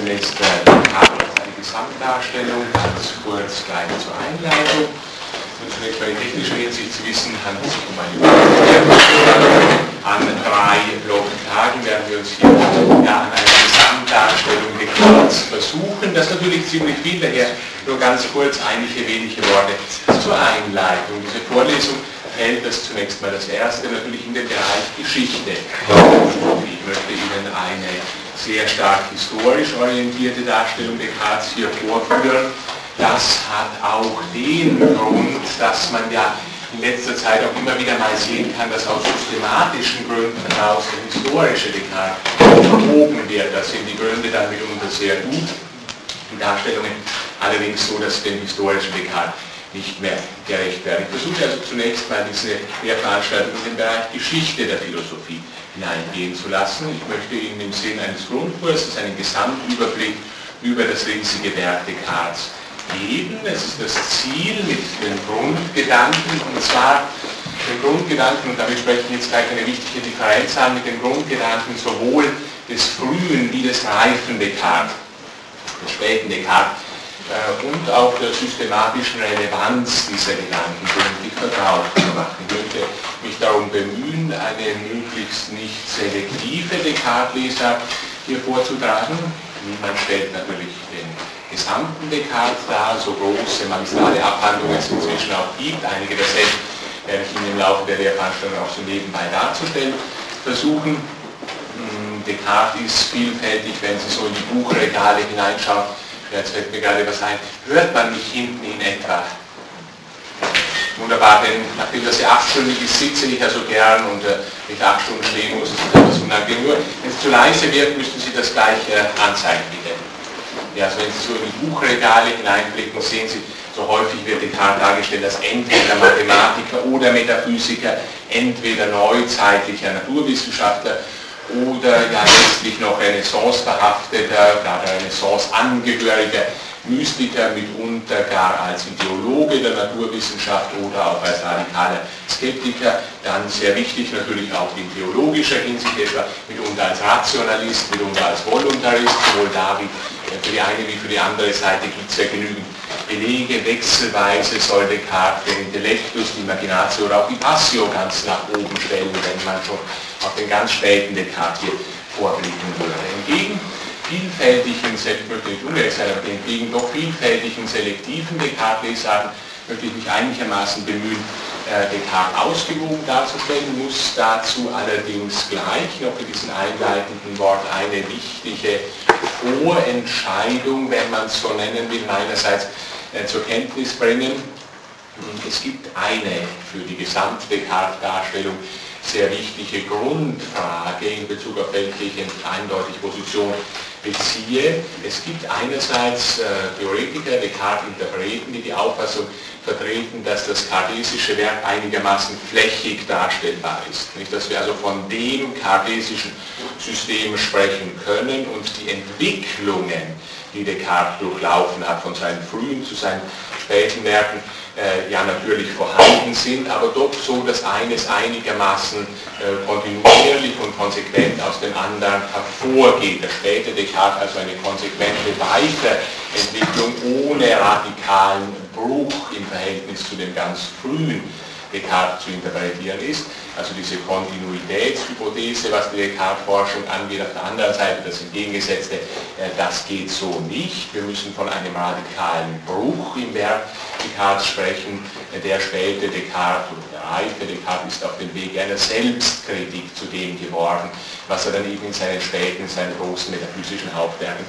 Semester eine Gesamtdarstellung, ganz kurz gleich zur Einleitung. Und zunächst mal in technischer Hinsicht zu wissen, handelt es sich um eine An drei Blocktagen werden wir uns hier ja, an einer Gesamtdarstellung Descartes versuchen. Das ist natürlich ziemlich viel, daher nur ganz kurz einige wenige Worte zur Einleitung. Diese Vorlesung fällt das zunächst mal das erste natürlich in den Bereich Geschichte. Ich möchte Ihnen eine sehr stark historisch orientierte Darstellung Descartes hier vorführen. Das hat auch den Grund, dass man ja in letzter Zeit auch immer wieder mal sehen kann, dass aus systematischen Gründen heraus der historische Descartes verbogen wird. Das sind die Gründe dann mitunter sehr gut. Die Darstellungen allerdings so, dass den historischen Descartes nicht mehr gerecht werden. Ich versuche also zunächst mal diese Lehrveranstaltung den Bereich Geschichte der Philosophie hineingehen zu lassen. Ich möchte Ihnen im Sinne eines Grundkurses einen Gesamtüberblick über das riesige Werk Descartes geben. Es ist das Ziel mit den Grundgedanken, und zwar den Grundgedanken, und damit spreche ich jetzt gleich eine wichtige Differenz an, mit den Grundgedanken sowohl des frühen wie des reifen Descartes, des späten Descartes, und auch der systematischen Relevanz dieser Gedanken gründlich vertraut zu machen. Ich möchte mich darum bemühen, eine möglichst nicht selektive Descartes-Leser hier vorzutragen. Niemand stellt natürlich den gesamten Descartes dar, so große magistrale Abhandlungen es inzwischen auch gibt. Einige derselben werde ich Ihnen im Laufe der Lehrveranstaltung auch so nebenbei darzustellen versuchen. Hm, Descartes ist vielfältig, wenn Sie so in die Buchregale hineinschauen jetzt fällt mir gerade was ein, hört man mich hinten in etwa? Wunderbar, denn nachdem das ja achtstündig ist, sitze ich ja so gern und äh, ich acht Stunden stehen muss, ist das etwas unangenehm. Nur, wenn es zu leise wird, müssten Sie das gleich äh, anzeigen, bitte. Ja, also wenn Sie so in die Buchregale hineinblicken, sehen Sie, so häufig wird Descartes dargestellt als entweder Mathematiker oder Metaphysiker, entweder neuzeitlicher Naturwissenschaftler oder ja letztlich noch Renaissance verhafteter, gerade Renaissance angehöriger Mystiker, mitunter gar als Ideologe der Naturwissenschaft oder auch als radikaler Skeptiker, dann sehr wichtig natürlich auch in theologischer Hinsicht etwa, mitunter als Rationalist, mitunter als Voluntarist, sowohl da wie für die eine wie für die andere Seite gibt es ja genügend Belege, wechselweise soll Descartes den Intellectus, die Imaginatio oder auch die Passio ganz nach oben stellen, wenn man schon auf den ganz späten Descartes hier vorblicken würde. Hingegen vielfältigen, selbst möchte ich aber hingegen doch vielfältigen selektiven Descartes sagen, möchte ich mich einigermaßen bemühen, äh, Descartes ausgewogen darzustellen, muss dazu allerdings gleich noch in diesem einleitenden Wort eine wichtige Vorentscheidung, wenn man es so nennen will, meinerseits äh, zur Kenntnis bringen. Es gibt eine für die gesamte Descartes-Darstellung sehr wichtige Grundfrage in Bezug auf welche ich eindeutig Position beziehe. Es gibt einerseits äh, Theoretiker, Descartes-Interpreten, die die Auffassung vertreten, dass das kartesische Werk einigermaßen flächig darstellbar ist. Nicht, dass wir also von dem kartesischen System sprechen können und die Entwicklungen, die Descartes durchlaufen hat, von seinen frühen zu seinen späten Werken, äh, ja natürlich vorhanden sind, aber doch so, dass eines einigermaßen äh, kontinuierlich und konsequent aus dem anderen hervorgeht. Der späte Descartes also eine konsequente Weiterentwicklung ohne radikalen Bruch im Verhältnis zu dem ganz frühen Descartes zu interpretieren ist. Also diese Kontinuitätshypothese, was die Descartes-Forschung angeht, auf der anderen Seite das Entgegengesetzte, äh, das geht so nicht. Wir müssen von einem radikalen Bruch im Werk Descartes sprechen. Der späte Descartes der reife Descartes ist auf dem Weg einer Selbstkritik zu dem geworden, was er dann eben in seinen späten, seinen großen metaphysischen Hauptwerken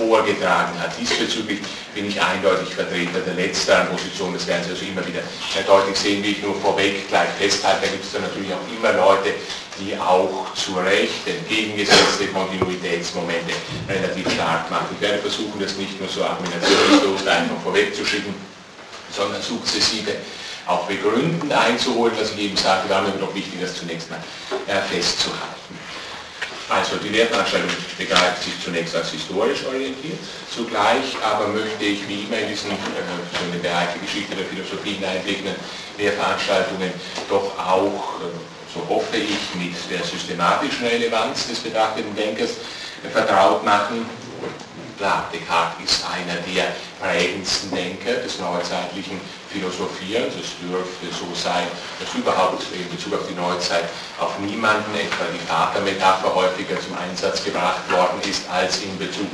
vorgetragen hat. Diesbezüglich bin ich eindeutig Vertreter der letzteren Position. Das werden Sie also immer wieder deutlich sehen, wie ich nur vorweg gleich festhalte. Da gibt es dann natürlich auch immer Leute, die auch zu Recht entgegengesetzte Kontinuitätsmomente relativ stark machen. Ich werde versuchen, das nicht nur so argumentationslos einfach vorwegzuschicken, sondern sukzessive auch begründend einzuholen, was ich eben sagte, da ist noch wichtig, das zunächst mal äh, festzuhalten. Also die Lehrveranstaltung begreift sich zunächst als historisch orientiert, zugleich aber möchte ich wie immer in diesen äh, in Bereich der Geschichte der Philosophie hineinblickenden Lehrveranstaltungen doch auch, äh, so hoffe ich, mit der systematischen Relevanz des betrachteten Denkers äh, vertraut machen. Klar, Descartes ist einer der prägendsten Denker des neuzeitlichen Philosophierens. Es dürfte so sein, dass überhaupt in Bezug auf die Neuzeit auf niemanden, etwa die Vatermetapher, häufiger zum Einsatz gebracht worden ist als in Bezug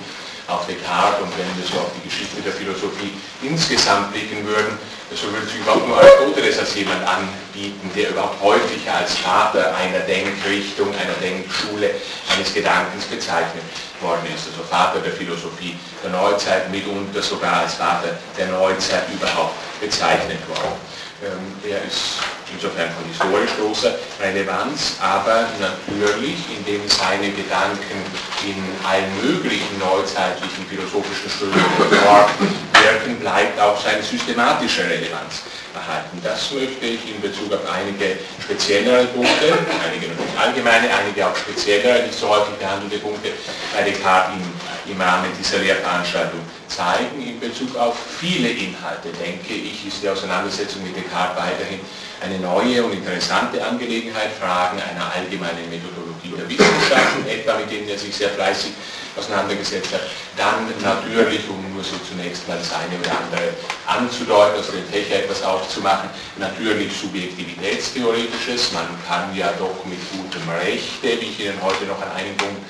auf Descartes. Und wenn wir so auf die Geschichte der Philosophie insgesamt blicken würden, so würde sich überhaupt nur Aristoteles als jemand anbieten, der überhaupt häufiger als Vater einer Denkrichtung, einer Denkschule, eines Gedankens bezeichnet worden ist, also Vater der Philosophie der Neuzeit, mitunter sogar als Vater der Neuzeit überhaupt bezeichnet worden. Ähm, er ist insofern von historisch großer Relevanz, aber natürlich, indem seine Gedanken in allen möglichen neuzeitlichen philosophischen Strömungen wirken, bleibt auch seine systematische Relevanz erhalten. Das möchte ich in Bezug auf einige speziellere Punkte, einige natürlich allgemeine, einige auch speziellere, nicht so häufig behandelte Punkte bei Descartes im, im Rahmen dieser Lehrveranstaltung zeigen. In Bezug auf viele Inhalte, denke ich, ist die Auseinandersetzung mit Descartes weiterhin eine neue und interessante Angelegenheit, Fragen einer allgemeinen Methodologie der Wissenschaften, etwa mit denen er sich sehr fleißig auseinandergesetzt hat. Dann natürlich, um nur so zunächst mal das eine oder andere anzudeuten, also den Fächer etwas aufzumachen, natürlich Subjektivitätstheoretisches. Man kann ja doch mit gutem Rechte, wie ich Ihnen heute noch an einigen Punkten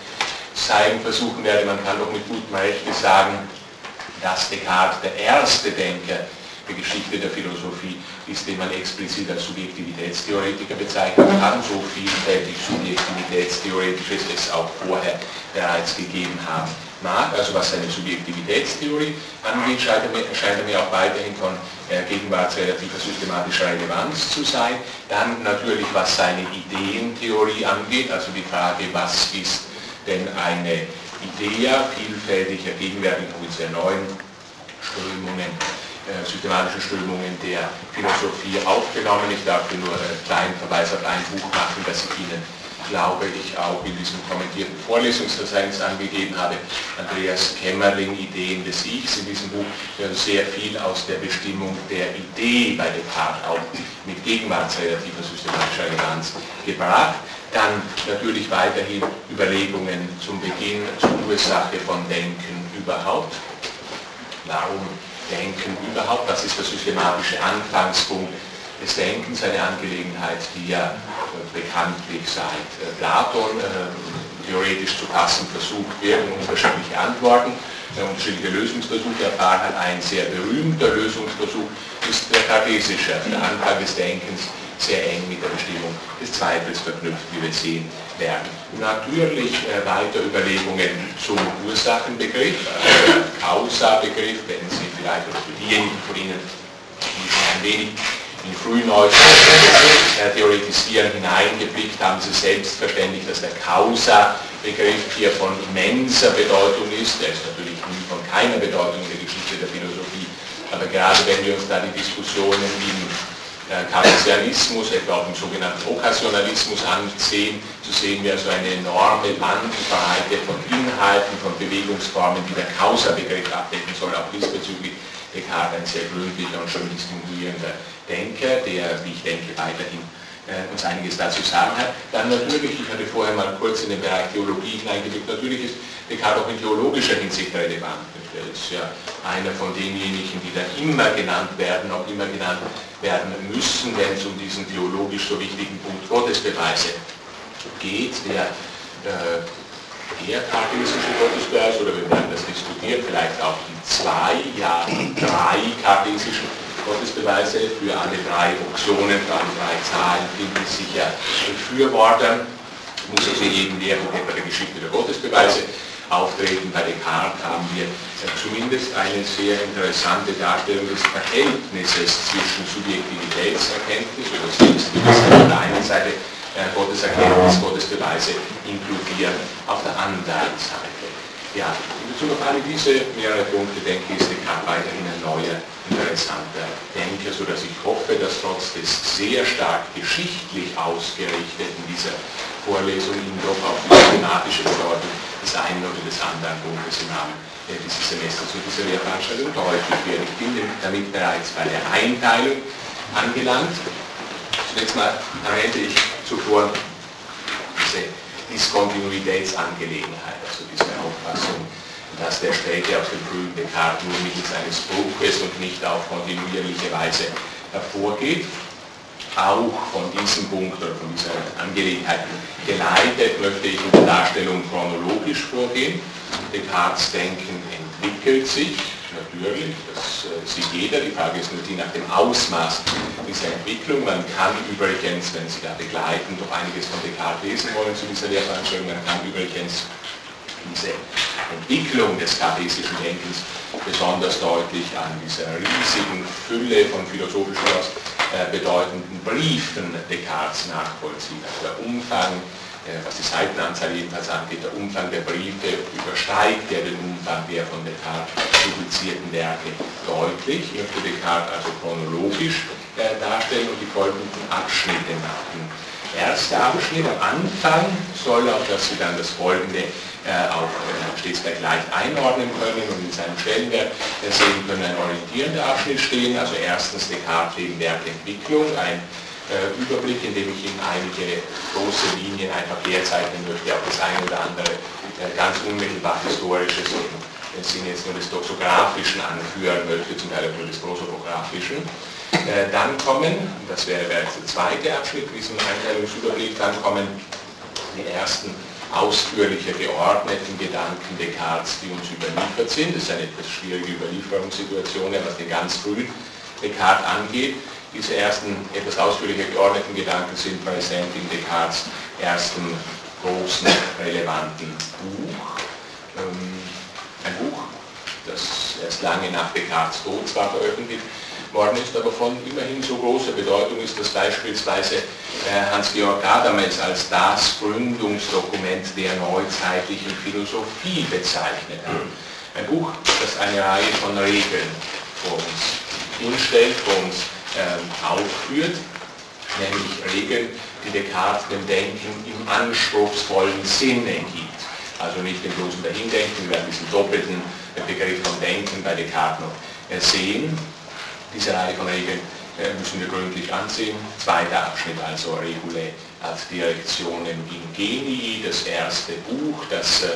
zeigen versuchen werde, man kann doch mit gutem Rechte sagen, dass Descartes der erste Denker der Geschichte der Philosophie ist, den man explizit als Subjektivitätstheoretiker bezeichnen kann, so vielfältig Subjektivitätstheoretisches es auch vorher bereits gegeben haben mag. Also was seine Subjektivitätstheorie angeht, scheint er mir, scheint er mir auch weiterhin von äh, gegenwartsrelativer systematischer Relevanz zu sein. Dann natürlich, was seine Ideentheorie angeht, also die Frage, was ist denn eine Idee, vielfältiger, gegenwärtig in sehr neuen Strömungen systematischen Strömungen der Philosophie aufgenommen. Ich darf hier nur einen kleinen Verweis auf ein Buch machen, das ich Ihnen, glaube ich, auch in diesem kommentierten Vorlesungsverzeichnis angegeben habe. Andreas Kämmerling, Ideen des Ichs. In diesem Buch wird sehr viel aus der Bestimmung der Idee bei Descartes auch mit gegenwartsrelativer systematischer Relevanz gebracht. Dann natürlich weiterhin Überlegungen zum Beginn, zur Ursache von Denken überhaupt. Warum Denken überhaupt, das ist der systematische Anfangspunkt des Denkens, eine Angelegenheit, die ja äh, bekanntlich seit äh, Platon äh, theoretisch zu fassen versucht wird und unterschiedliche Antworten, unterschiedliche Lösungsversuche erfahren hat. Ein sehr berühmter Lösungsversuch ist der kartesische, der Anfang des Denkens sehr eng mit der Bestimmung des Zweifels verknüpft, wie wir sehen werden. Natürlich äh, weiter Überlegungen zum Ursachenbegriff, äh, Causa-Begriff, wenn Sie vielleicht, oder für diejenigen von Ihnen, die ein wenig in Frühneuzeit äh, theoretisieren hineingeblickt, haben Sie selbstverständlich, dass der Causa-Begriff hier von immenser Bedeutung ist. Der ist natürlich nie von keiner Bedeutung in der Geschichte der Philosophie, aber gerade wenn wir uns da die Diskussionen im Cartesianismus, etwa auch im sogenannten Okkasionalismus ansehen, so sehen wir also eine enorme Bandbreite von Inhalten, von Bewegungsformen, die der Causa-Begriff abdecken soll. Auch diesbezüglich Descartes ein sehr gründlicher und schön distinguierender Denker, der, wie ich denke, weiterhin äh, uns einiges dazu sagen hat. Dann natürlich, ich hatte vorher mal kurz in den Bereich Theologie hineingeblickt, natürlich ist Descartes auch in theologischer Hinsicht relevant. Er ist ja einer von denjenigen, die da immer genannt werden, auch immer genannt werden müssen, wenn es um diesen theologisch so wichtigen Punkt Gottesbeweise geht, der äh, der kartesische Gottesbeweis, oder wir werden das diskutieren, vielleicht auch die zwei, ja drei kartesischen Gottesbeweise für alle drei Optionen, für alle drei Zahlen finden sicher Befürworter. Muss also jeden Lehrbuch etwa der Geschichte der Gottesbeweise auftreten. Bei Descartes haben wir zumindest eine sehr interessante Darstellung des Verhältnisses zwischen Subjektivitätserkenntnis oder Selbstbewusstsein auf der einen Seite äh, Gotteserkenntnis, Gottesbeweise inkludieren auf der anderen Seite. Ja, in Bezug auf alle diese mehrere Punkte denke ich, ist Descartes weiterhin ein neuer, interessanter Denker, sodass ich hoffe, dass trotz des sehr stark geschichtlich ausgerichteten dieser Vorlesung Ihnen doch auch die thematische Bedeutung des einen oder des anderen Punktes im Rahmen äh, dieses Semesters und dieser Lehrveranstaltung deutlich wird. Ich bin damit bereits bei der Einteilung angelangt. Zunächst mal erwähnte ich zuvor diese Diskontinuitätsangelegenheit, also diese Auffassung, dass der späte aus dem frühen Descartes nur mittels eines Bruches und nicht auf kontinuierliche Weise hervorgeht. Auch von diesem Punkt oder von dieser Angelegenheit geleitet möchte ich in der Darstellung chronologisch vorgehen. Descartes Denken entwickelt sich, natürlich, das äh, sieht jeder. Die Frage ist nur die nach dem Ausmaß dieser Entwicklung. Man kann übrigens, wenn Sie da begleiten, doch einiges von Descartes lesen wollen zu dieser Lehrveranstaltung, man kann übrigens diese Entwicklung des kartesischen Denkens besonders deutlich an dieser riesigen Fülle von philosophisch äh, bedeutenden Briefen Descartes nachvollziehen. Also der Umfang äh, was die Seitenanzahl jedenfalls angeht, der Umfang der Briefe übersteigt ja den Umfang der von Descartes publizierten Werke deutlich. Ich möchte Descartes also chronologisch äh, darstellen und die folgenden Abschnitte machen. Erster Abschnitt am Anfang soll, auf das Sie dann das folgende äh, auch äh, stets gleich leicht einordnen können und in seinem Stellenwert äh, sehen können, ein orientierender Abschnitt stehen. Also erstens Descartes wegen Werkentwicklung, ein äh, Überblick, in dem ich Ihnen einige große Linien einfach herzeichnen möchte, auch das eine oder andere äh, ganz unmittelbar historisches und den Sinne jetzt nur des Doxografischen anführen möchte, zum Teil auch nur des Prosopografischen. Dann kommen, das wäre der zweite Abschnitt diesem Einteilungsüberblick, dann kommen die ersten ausführlicher geordneten Gedanken Descartes, die uns überliefert sind. Das ist eine etwas schwierige Überlieferungssituation, was den ganz frühen Descartes angeht. Diese ersten etwas ausführlicher geordneten Gedanken sind präsent in Descartes ersten großen relevanten Buch. Ähm, ein Buch, das erst lange nach Descartes Tod zwar veröffentlicht worden ist, aber von immerhin so großer Bedeutung ist, dass beispielsweise äh, Hans-Georg Gadames als das Gründungsdokument der neuzeitlichen Philosophie bezeichnet hat. Ein Buch, das eine Reihe von Regeln vor uns hinstellt, vor uns ähm, aufführt, nämlich Regeln, die Descartes dem Denken im anspruchsvollen Sinn ergibt. Also nicht im bloßen Dahindenken, wir werden diesen doppelten Begriff von Denken bei Descartes noch sehen. Diese Reihe von Regeln äh, müssen wir gründlich ansehen. Zweiter Abschnitt also Regule als Direktionen Ingenii, das erste Buch, das äh,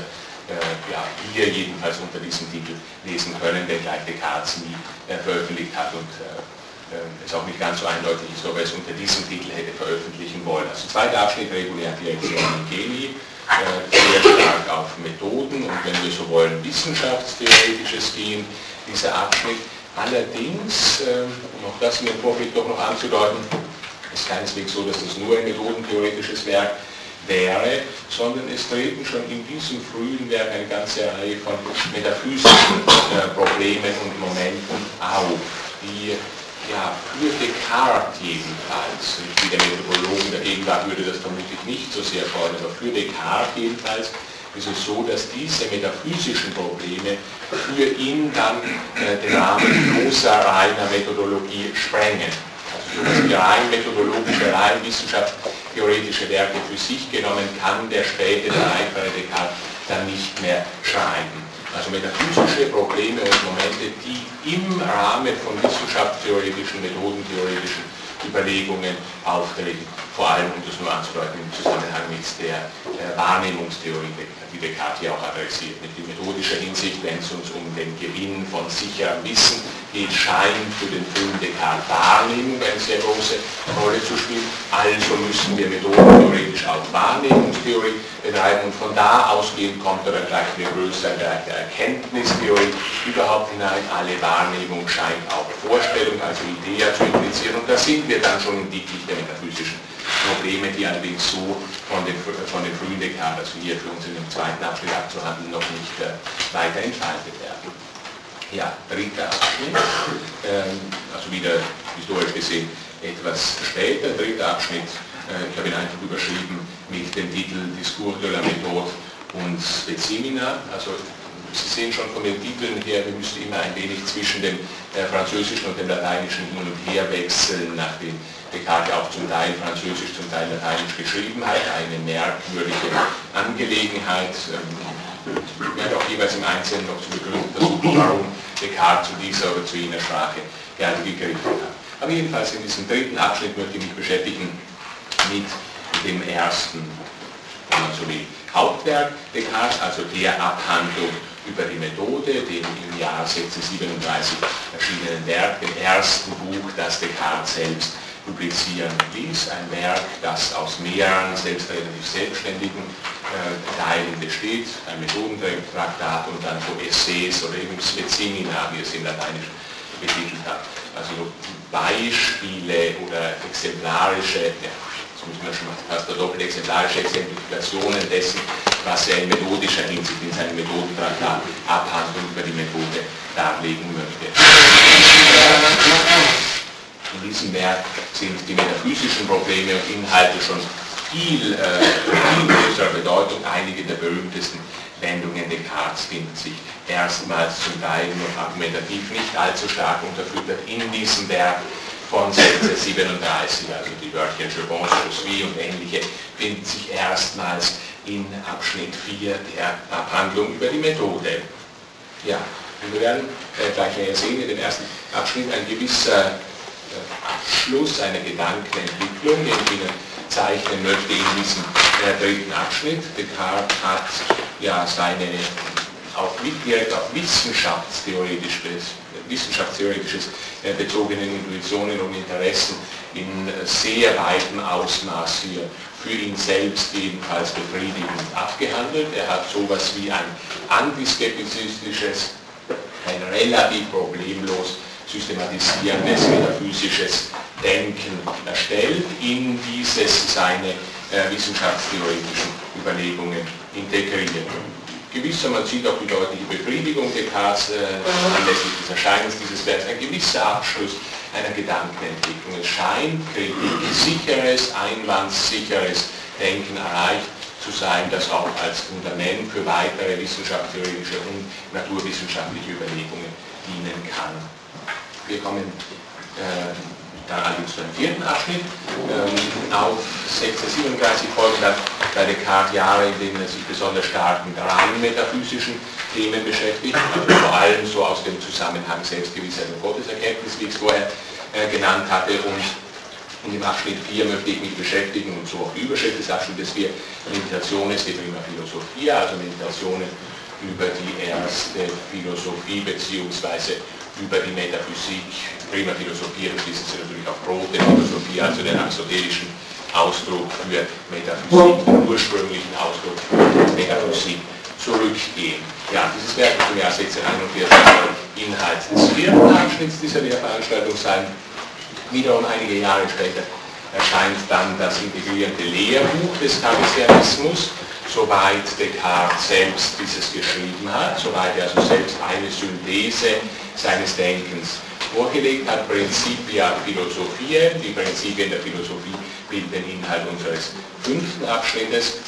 äh, ja, wir jedenfalls unter diesem Titel lesen können, den gleich Descartes nie veröffentlicht hat und äh, ist auch nicht ganz so eindeutig ist, ob er es unter diesem Titel hätte veröffentlichen wollen. Also zweiter Abschnitt regulär Direktion in äh, sehr stark auf Methoden und wenn wir so wollen, wissenschaftstheoretisches gehen, dieser Abschnitt. Allerdings, ähm, um auch das in dem Vorbild doch noch anzudeuten, ist keineswegs so, dass das nur ein methodentheoretisches Werk wäre, sondern es treten schon in diesem frühen Werk eine ganze Reihe von metaphysischen äh, Problemen und Momenten auf, die ja, für Descartes jedenfalls, wie der Methodologen der Gegenwart würde das vermutlich nicht so sehr fordern, aber für Descartes jedenfalls ist es so, dass diese metaphysischen Probleme für ihn dann äh, den Rahmen bloßer reiner Methodologie sprengen. Also so dass die rein methodologische, rein wissenschaftstheoretische Werke für sich genommen kann der späte, der reifere Descartes dann nicht mehr schreiben also metaphysische Probleme und Momente, die im Rahmen von wissenschaftstheoretischen, methodentheoretischen Überlegungen auftreten, vor allem, um das nur anzudeuten, im Zusammenhang mit der äh, Wahrnehmungstheorie, die Descartes ja auch adressiert. Mit in methodischer Hinsicht, wenn es uns um den Gewinn von sicherem Wissen geht, scheint für den Film Descartes Wahrnehmung eine sehr große Rolle zu spielen. Also müssen wir methodentheoretisch auch Wahrnehmungstheorie betreiben und von da ausgehend kommt dann gleich eine größere Erkenntnistheorie überhaupt hinein. Alle Wahrnehmung scheint auch Vorstellung, also Idee zu implizieren und da sind wir dann schon im Dickicht der metaphysischen Probleme, die allerdings so von den, von den frühen Descartes, also hier für uns in dem zweiten Abschnitt abzuhandeln, noch nicht äh, weiter entfaltet werden. Ja, dritter Abschnitt, ähm, also wieder historisch gesehen etwas später, dritter Abschnitt, äh, ich habe ihn einfach überschrieben mit dem Titel Discours de la Méthode und Spezimina, also Sie sehen schon von den Titeln her, wir müssen immer ein wenig zwischen dem äh, Französischen und dem Lateinischen hin und her wechseln, nachdem Descartes auch zum Teil Französisch, zum Teil Lateinisch geschrieben hat. Eine merkwürdige Angelegenheit. Ähm, ich werde auch jeweils im Einzelnen noch zu begründen versuchen, warum Descartes zu dieser oder zu jener Sprache gerne gegriffen hat. Aber jedenfalls in diesem dritten Abschnitt möchte ich mich beschäftigen mit dem ersten, wenn man so will, Hauptwerk Descartes, also der Abhandlung über die Methode, dem im Jahr 1637 erschienenen Werk, dem ersten Buch, das Descartes selbst publizieren ließ. Ein Werk, das aus mehreren selbst relativ selbstständigen äh, Teilen besteht, ein Methodentraktat und dann so Essays oder eben Specimina, wie es in Lateinisch betitelt hat. Also Beispiele oder exemplarische, ja, jetzt muss man schon fast doppelt exemplarische Exemplifikationen dessen, was er in methodischer Hinsicht in seinem Methodentraktat Abhandlung über die Methode darlegen möchte. In diesem Werk sind die metaphysischen Probleme und Inhalte schon viel, äh, viel größerer Bedeutung. Einige der berühmtesten Wendungen Descartes finden sich erstmals zum Teil nur argumentativ nicht allzu stark unterfüttert in diesem Werk von 1637, also die Wörtchen Je pense, je und ähnliche, finden sich erstmals in Abschnitt 4 der Abhandlung über die Methode. Ja, und wir werden äh, gleich näher sehen in dem ersten Abschnitt ein gewisser Abschluss einer Gedankenentwicklung, den ich Ihnen zeichnen möchte in diesem äh, dritten Abschnitt. Descartes hat ja seine auf, direkt auf wissenschaftstheoretisch, wissenschaftstheoretisches äh, bezogenen Intuitionen und Interessen in sehr weitem Ausmaß hier für ihn selbst jedenfalls befriedigend abgehandelt. Er hat sowas wie ein antiskeptizistisches, ein relativ problemlos systematisierendes metaphysisches Denken erstellt, in dieses seine äh, wissenschaftstheoretischen Überlegungen integriert. Gewisser, man sieht auch die deutliche Befriedigung Descartes äh, anlässlich des Erscheinens dieses Werks, ein gewisser Abschluss einer Gedankenentwicklung. Es scheint kritiksicheres, einwandssicheres Denken erreicht zu sein, das auch als Fundament für weitere wissenschaftstheoretische und naturwissenschaftliche Überlegungen dienen kann. Wir kommen äh, dann allerdings zu einem vierten Abschnitt. Ähm, auf 1637 folgen dann bei Descartes Jahre, in denen er sich besonders stark mit rein metaphysischen Themen beschäftigt, also vor allem so aus dem Zusammenhang Selbstgewissheit und Gotteserkenntnis, wie ich es vorher äh, genannt hatte. Und in dem Abschnitt 4 möchte ich mich beschäftigen, und so auch die Überschrift des Abschnittes 4, Meditationes de prima Philosophia, also Meditationen über die erste Philosophie bzw über die Metaphysik, prima Philosophie, schließen Sie natürlich auch Prote Philosophie, also den aristotelischen Ausdruck für Metaphysik, den ursprünglichen Ausdruck für Metaphysik zurückgehen. Ja, dieses Werk wird im Jahr 1641 Inhalt des vierten Abschnitts dieser Lehrveranstaltung sein. Wiederum einige Jahre später erscheint dann das integrierende Lehrbuch des Cartesianismus, soweit Descartes selbst dieses geschrieben hat, soweit er also selbst eine Synthese seines Denkens vorgelegt hat, Principia Philosophie, die Prinzipien der Philosophie bilden den Inhalt unseres fünften Abschnittes,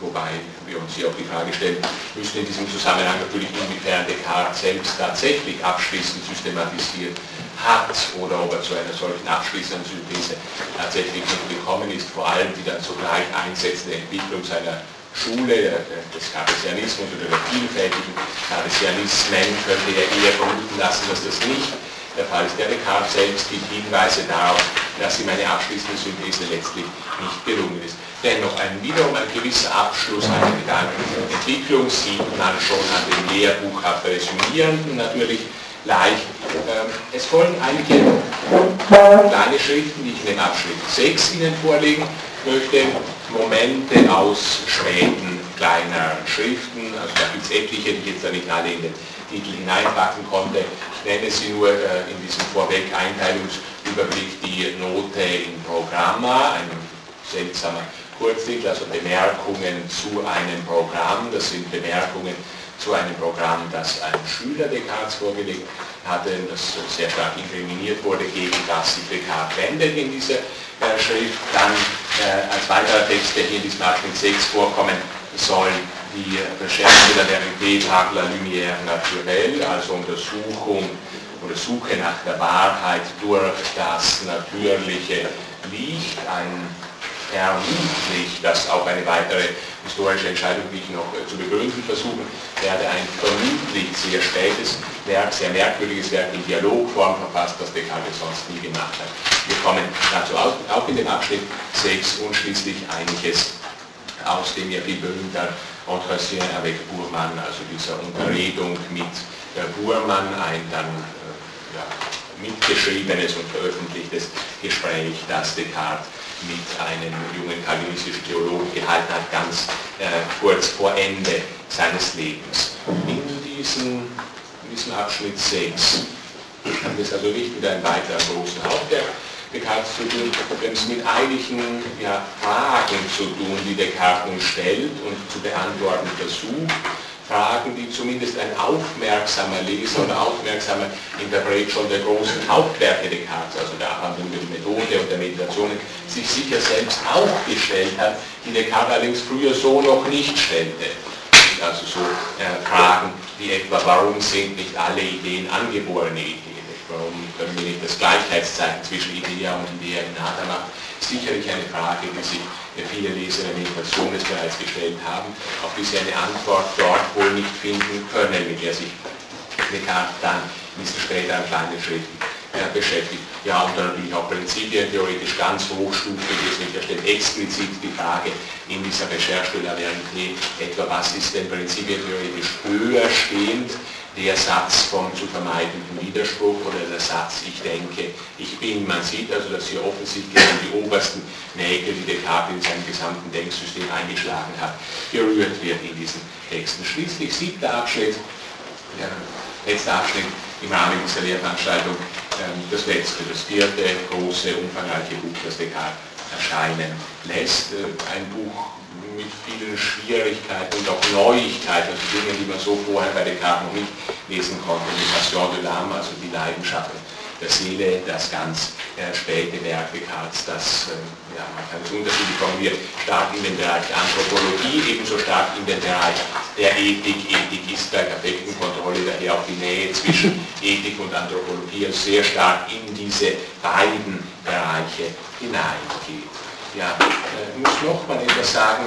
wobei wir uns hier auch die Frage stellen müssen in diesem Zusammenhang natürlich, inwiefern Descartes selbst tatsächlich abschließend systematisiert hat oder ob er zu einer solchen abschließenden Synthese tatsächlich gekommen ist, vor allem die dann zugleich einsetzende Entwicklung seiner Schule des Cartesianismus oder der vielfältigen Cartesianismen könnte er eher vermuten lassen, dass das nicht der Fall ist. Der Descartes selbst gibt Hinweise darauf, dass ihm eine abschließende Synthese letztlich nicht gelungen ist. Dennoch ein wiederum ein gewisser Abschluss einer Gedankenentwicklung sieht man schon an dem Lehrbuch resümierenden natürlich leicht. Ähm, es folgen einige kleine Schriften, die ich in dem Abschnitt 6 Ihnen vorlegen möchte. Momente aus späten kleineren Schriften, also da gibt es etliche, die jetzt da nicht alle in den Titel hineinpacken konnte. Ich nenne sie nur äh, in diesem Vorweg-Einteilungsüberblick die Note in Programma, ein seltsamer Kurztitel, also Bemerkungen zu einem Programm. Das sind Bemerkungen zu einem Programm, das ein Schüler Descartes vorgelegt hatte, das sehr stark inkriminiert wurde, gegen das sich Descartes wendet in dieser äh, Schrift. Dann äh, als weiterer Text, der hier in diesem Abschnitt 6 vorkommen soll, die Recherche der Verité par la lumière naturelle, also Untersuchung oder Suche nach der Wahrheit durch das natürliche Licht, ein vermutlich, dass auch eine weitere historische Entscheidung, die ich noch äh, zu begründen versuchen werde, ein vermutlich sehr spätes Werk, sehr merkwürdiges Werk in Dialogform verfasst, das Descartes sonst nie gemacht hat. Wir kommen dazu auch in den Abschnitt 6 und schließlich einiges aus dem ja viel berühmter Entretien avec Burmann, also dieser Unterredung mit Burmann, ein dann ja, mitgeschriebenes und veröffentlichtes Gespräch, das Descartes mit einem jungen kalvinistischen Theologen gehalten hat, ganz äh, kurz vor Ende seines Lebens. In, diesen, in diesem Abschnitt 6 haben wir es also nicht mit einem weiteren großen Hauptwerk Descartes zu tun, haben es mit einigen ja, Fragen zu tun, die Descartes uns stellt und zu beantworten versucht Fragen, die zumindest ein aufmerksamer Leser oder aufmerksamer Interpret schon der großen Hauptwerke Descartes, also der Abhandlung die Methode und der Meditationen, sich sicher selbst auch gestellt hat, die Descartes allerdings früher so noch nicht stellte. Also so äh, Fragen wie etwa, warum sind nicht alle Ideen angeborene Ideen? Warum wir nicht das Gleichheitszeichen zwischen Idea und Idea innata machen? Sicherlich eine Frage, die sich viele Leser der Meditation es bereits gestellt haben, auf die sie eine Antwort dort wohl nicht finden können, mit der sich Descartes dann in diesen späteren kleinen Schritten äh, beschäftigt. Ja, und dann natürlich auch Prinzipien theoretisch ganz hochstufig ist, nicht. Er stellt explizit die Frage in dieser Recherche de la Vérité, etwa was ist denn Prinzipien theoretisch höher stehend der Satz vom zu vermeidenden Widerspruch oder der Satz, ich denke, ich bin. Man sieht also, dass hier offensichtlich die obersten Nägel, die Descartes in seinem gesamten Denksystem eingeschlagen hat, gerührt wird in diesen Texten. Schließlich siebter Abschnitt, der letzte Abschnitt im Rahmen dieser Lehrveranstaltung, ähm, das letzte, das vierte große, umfangreiche Buch, das Descartes erscheinen lässt. Äh, ein Buch, mit vielen Schwierigkeiten und auch Neuigkeiten, also Dinge, die man so vorher bei Descartes noch nicht lesen konnte. Die Passion de l'âme, also die Leidenschaften der Seele, das ganz äh, späte Werk Descartes, das, äh, ja, man kann es unterschiedlich formulieren, stark in den Bereich der Anthropologie, ebenso stark in den Bereich der Ethik. Ethik ist bei perfekten Kontrolle, daher auch die Nähe zwischen Ethik und Anthropologie, also sehr stark in diese beiden Bereiche hineingeht. Ja, ich äh, muss noch mal etwas sagen,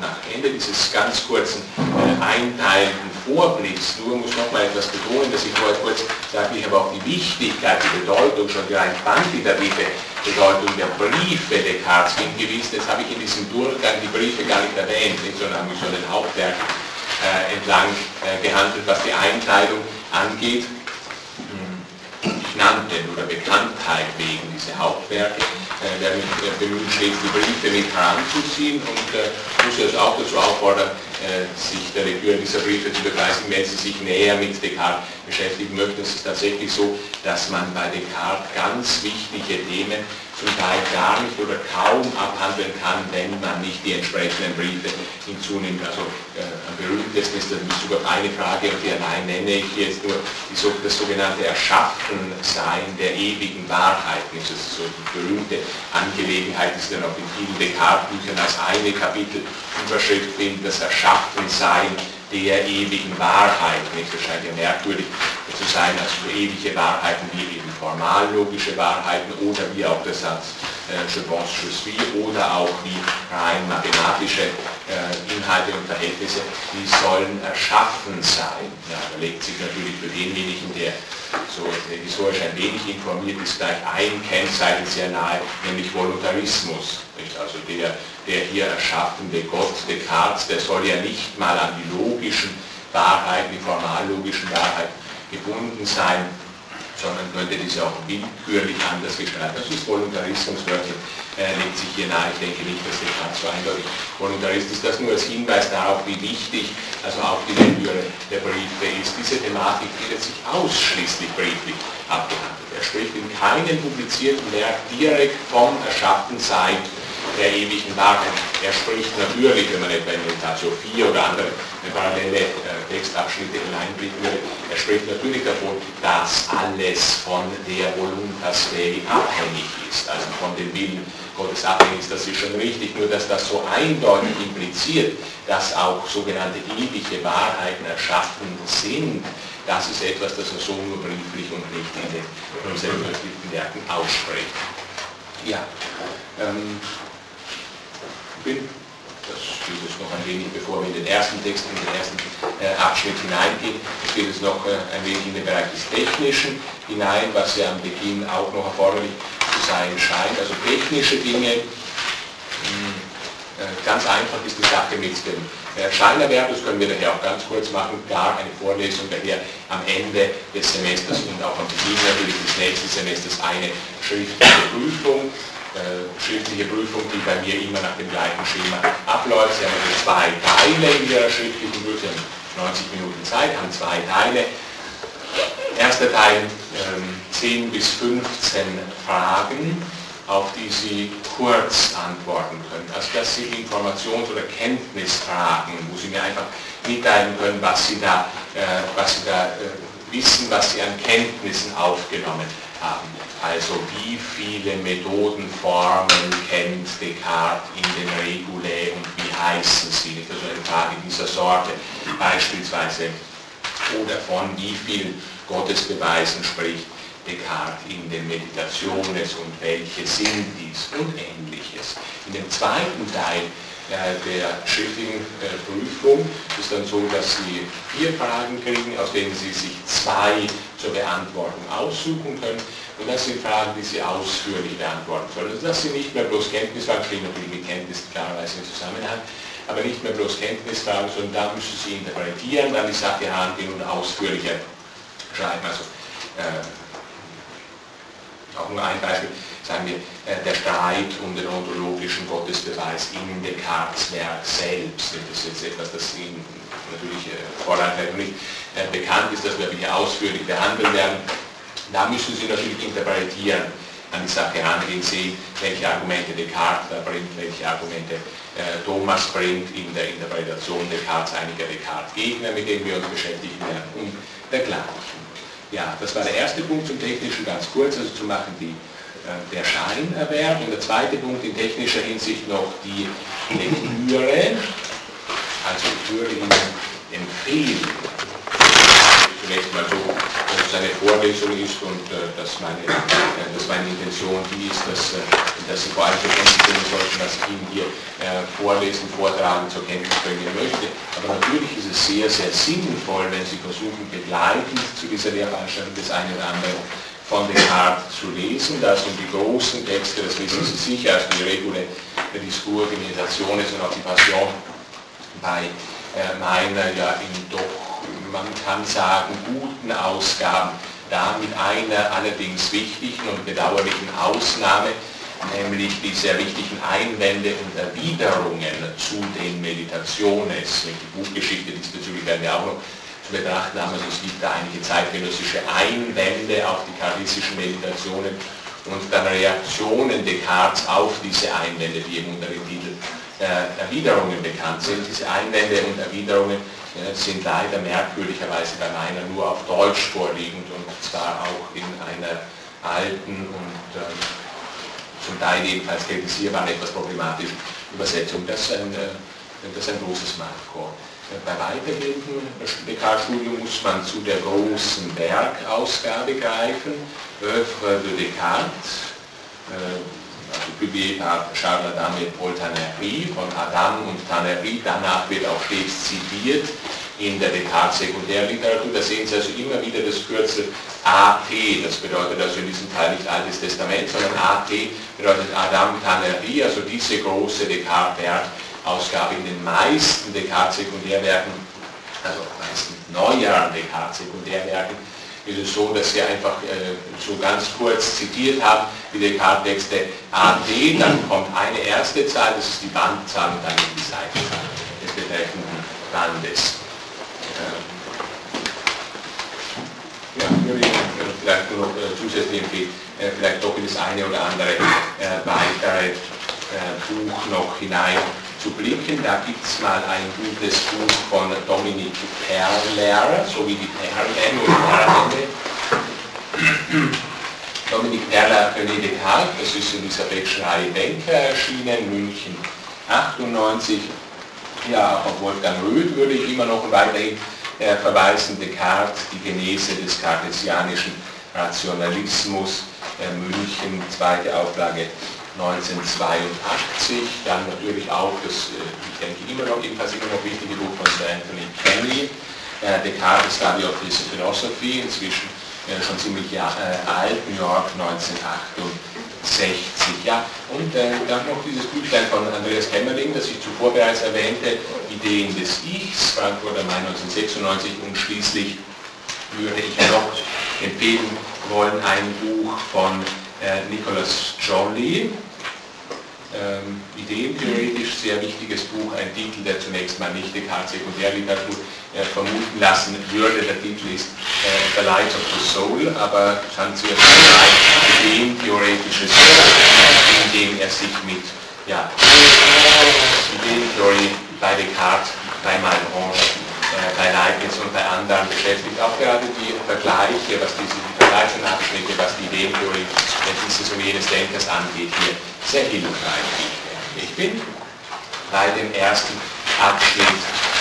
nach Ende dieses ganz kurzen äh, einteilenden Vorblicks, nur muss noch mal etwas betonen, dass ich vorher kurz sage, ich habe auch die Wichtigkeit, die Bedeutung, schon die rein quantitative Bedeutung der Briefe Descartes hingewiesen. Das habe ich in diesem Durchgang die Briefe gar nicht erwähnt, sondern habe mich so den Hauptwerk äh, entlang äh, gehandelt, was die Einteilung angeht. Hm, ich nannte oder Bekanntheit wegen diese Hauptwerke der mich äh, bemüht steht, die Briefe mit heranzuziehen und äh, muss es auch dazu auffordern, sich der Lektüre dieser Briefe zu beweisen, wenn Sie sich näher mit Descartes beschäftigen möchten. Es ist tatsächlich so, dass man bei Descartes ganz wichtige Themen zum Teil gar nicht oder kaum abhandeln kann, wenn man nicht die entsprechenden Briefe hinzunimmt. Also äh, am berühmtesten ist das auf eine Frage und die allein nenne ich jetzt nur die, das sogenannte Erschaffensein der ewigen Wahrheit. Das ist so die berühmte Angelegenheit, die dann auch in vielen Descartes-Büchern als eine Kapitelüberschrift findet, das Erschaffensein der ewigen Wahrheit. Nicht? Das scheint ja merkwürdig zu sein, also für ewige Wahrheiten wie eben formallogische Wahrheiten oder wie auch der Satz je pense, je suis oder auch wie rein mathematische äh, Inhalte und Verhältnisse, die sollen erschaffen sein. Ja, da legt sich natürlich für denjenigen, der so historisch ein wenig informiert ist, gleich ein Kennzeichen sehr nahe, nämlich Voluntarismus. Nicht? Also der, der hier erschaffende Gott Descartes, der soll ja nicht mal an die logischen Wahrheiten, die formallogischen Wahrheiten gebunden sein, sondern könnte diese auch willkürlich anders gestalten. Das ist Voluntarismuswörtchen, äh, legt sich hier nahe. Ich denke nicht, dass Descartes so eindeutig Voluntarist ist. Das nur als Hinweis darauf, wie wichtig also auch die Lektüre der Briefe ist. Diese Thematik wird sich ausschließlich brieflich abgehandelt. Er spricht in keinem publizierten Werk direkt vom Erschaffensein der ewigen Wahrheit. Er spricht natürlich, wenn man etwa in Meditatio 4 oder andere parallele äh, Textabschnitte hineinblicken würde, er spricht natürlich davon, dass alles von der Voluntas Dei abhängig ist, also von dem Willen Gottes abhängig ist. Das ist schon richtig, nur dass das so eindeutig impliziert, dass auch sogenannte ewige Wahrheiten erschaffen sind, das ist etwas, das er so nur brieflich und nicht in den selbstverständlichen Werken ausspricht. Ja, ähm, bin. Das steht jetzt noch ein wenig, bevor wir in den ersten Text, in den ersten äh, Abschnitt hineingehen. Es geht jetzt noch äh, ein wenig in den Bereich des Technischen hinein, was ja am Beginn auch noch erforderlich zu sein scheint. Also technische Dinge, mh, hm, äh, ganz einfach ist die Sache mit dem Scheinerwerb, das können wir daher auch ganz kurz machen, gar eine Vorlesung daher am Ende des Semesters und auch am Beginn natürlich des nächsten Semesters eine schriftliche Prüfung, äh, schriftliche Prüfung, die bei mir immer nach dem gleichen Schema abläuft. Sie haben also zwei Teile in Ihrer schriftlichen Prüfung, 90 Minuten Zeit, haben zwei Teile. Erster Teil ähm, 10 bis 15 Fragen auf die Sie kurz antworten können. Also dass Sie Informations- oder Kenntnisfragen, wo Sie mir einfach mitteilen können, was Sie da, äh, was Sie da äh, wissen, was Sie an Kenntnissen aufgenommen haben. Also wie viele Methodenformen kennt Descartes in den Regulae und wie heißen sie? Also eine Frage dieser Sorte beispielsweise. Oder von wie viel Gottesbeweisen spricht Descartes in den Meditationes und welche sind dies und ähnliches. In dem zweiten Teil der schriftlichen äh, Prüfung ist dann so, dass Sie vier Fragen kriegen, aus denen Sie sich zwei zur Beantwortung aussuchen können. Und das sind Fragen, die Sie ausführlich beantworten sollen. Also das sind nicht mehr bloß Kenntnisfragen, stehen natürlich mit Kenntnis klarerweise im Zusammenhang, aber nicht mehr bloß Kenntnisfragen, sondern da müssen Sie interpretieren, dann die Sache angehen und ausführlicher schreiben. Also äh, auch nur ein Beispiel, sagen wir, äh, der Streit um den ontologischen Gottesbeweis in Descartes Werk selbst. Das ist jetzt etwas, das Ihnen natürlich äh, vorher nicht äh, bekannt ist, das wir hier ausführlich behandeln werden. Da müssen Sie natürlich interpretieren, an die Sache rangehen, sehen, welche Argumente Descartes da bringt, welche Argumente äh, Thomas bringt in der Interpretation Descartes einiger Descartes-Gegner, mit denen wir uns beschäftigen werden und dergleichen. Ja, das war der erste Punkt zum Technischen, ganz kurz, also zu machen die, äh, der Scheinerwerb. Und der zweite Punkt in technischer Hinsicht noch die Lektüre. Also ich würde Ihnen empfehlen, zunächst mal so, es eine Vorlesung ist und äh, dass, meine, äh, dass meine Intention die ist, dass, äh, dass Sie vor allem Kenntnis bringen sollten, was ich Ihnen hier vorlesen, vortragen, zur Kenntnis bringen möchte. Aber natürlich ist es sehr, sehr sinnvoll, wenn Sie versuchen, begleitend zu dieser Lehrveranstaltung des einen oder anderen von Descartes zu lesen. Das sind die großen Texte, das wissen Sie sicher, also die Regule der Diskur, die Meditation und auch die Passion bei meiner ja in doch man kann sagen, guten Ausgaben, da mit einer allerdings wichtigen und bedauerlichen Ausnahme, nämlich die sehr wichtigen Einwände und Erwiderungen zu den Meditationen. Die Buchgeschichte diesbezüglich werden wir auch noch zu betrachten haben. Also es gibt da einige zeitgenössische Einwände auf die karlistischen Meditationen und dann Reaktionen Descartes auf diese Einwände, die eben unter dem Titel Erwiderungen bekannt sind. Diese Einwände und Erwiderungen sind leider merkwürdigerweise bei meiner nur auf Deutsch vorliegend und zwar auch in einer alten und ähm, zum Teil jedenfalls kritisierbaren, etwas problematischen Übersetzung. Das ist ein, äh, das ist ein großes Marco. Bei weitergehenden Descartes-Studium muss man zu der großen Werkausgabe greifen, Œuvre de Descartes, also publié par Charles Adam Paul Tannery von Adam und Tannery. Danach wird auch stets zitiert in der Descartes-Sekundärliteratur. Da sehen Sie also immer wieder das Kürzel AT. Das bedeutet also in diesem Fall nicht Altes Testament, sondern AT bedeutet Adam Tannery, also diese große Descartes-Werkausgabe in den meisten Descartes-Sekundärwerken, also meisten neueren Descartes-Sekundärwerken, ist es so, dass Sie einfach äh, so ganz kurz zitiert haben, wie die Kartexte AD, dann kommt eine erste Zahl, das ist die Bandzahl und dann die Seitenzahl des betreffenden Bandes. Ähm, ja, vielleicht nur noch äh, zusätzlich empfehlen, äh, vielleicht doch in das eine oder andere äh, weitere Buch noch hinein zu blicken. Da gibt es mal ein gutes Buch von Dominik Perler, so wie die Perlen und Perlende. Dominik Perler René Descartes, das ist in Reihe Denker erschienen, München 98. Ja, auf Wolfgang Röth würde ich immer noch weiterhin äh, verweisen, Descartes, die Genese des kartesianischen Rationalismus, äh, München, zweite Auflage 1982, dann natürlich auch das, äh, ich denke immer noch, jedenfalls immer noch wichtige Buch von Sir Anthony Kenny, äh, Descartes Study of Philosophy, inzwischen schon ziemlich alt, New York 1988. Ja, und äh, dann noch dieses Büchlein von Andreas Kämmerling, das ich zuvor bereits erwähnte, Ideen des Ichs, Frankfurter Main 1996 und schließlich würde ich noch empfehlen wollen ein Buch von äh, Nicholas Jolie, ähm, ideentheoretisch sehr wichtiges Buch, ein Titel, der zunächst mal nicht Descartes Sekundärliteratur äh, vermuten lassen würde. Der Titel ist äh, The Light of the Soul, aber sehr ein ideentheoretisches Buch, in dem er sich mit ja, Ideentheorie bei Descartes, bei Malebranche, äh, bei Leibniz und bei anderen beschäftigt. Auch gerade die Vergleiche, was diese die Vergleichsabschnitte, was die Ideentheorie dieses und jenes Denkers angeht, hier sehr hilfreich. Ich bin bei dem ersten Abschnitt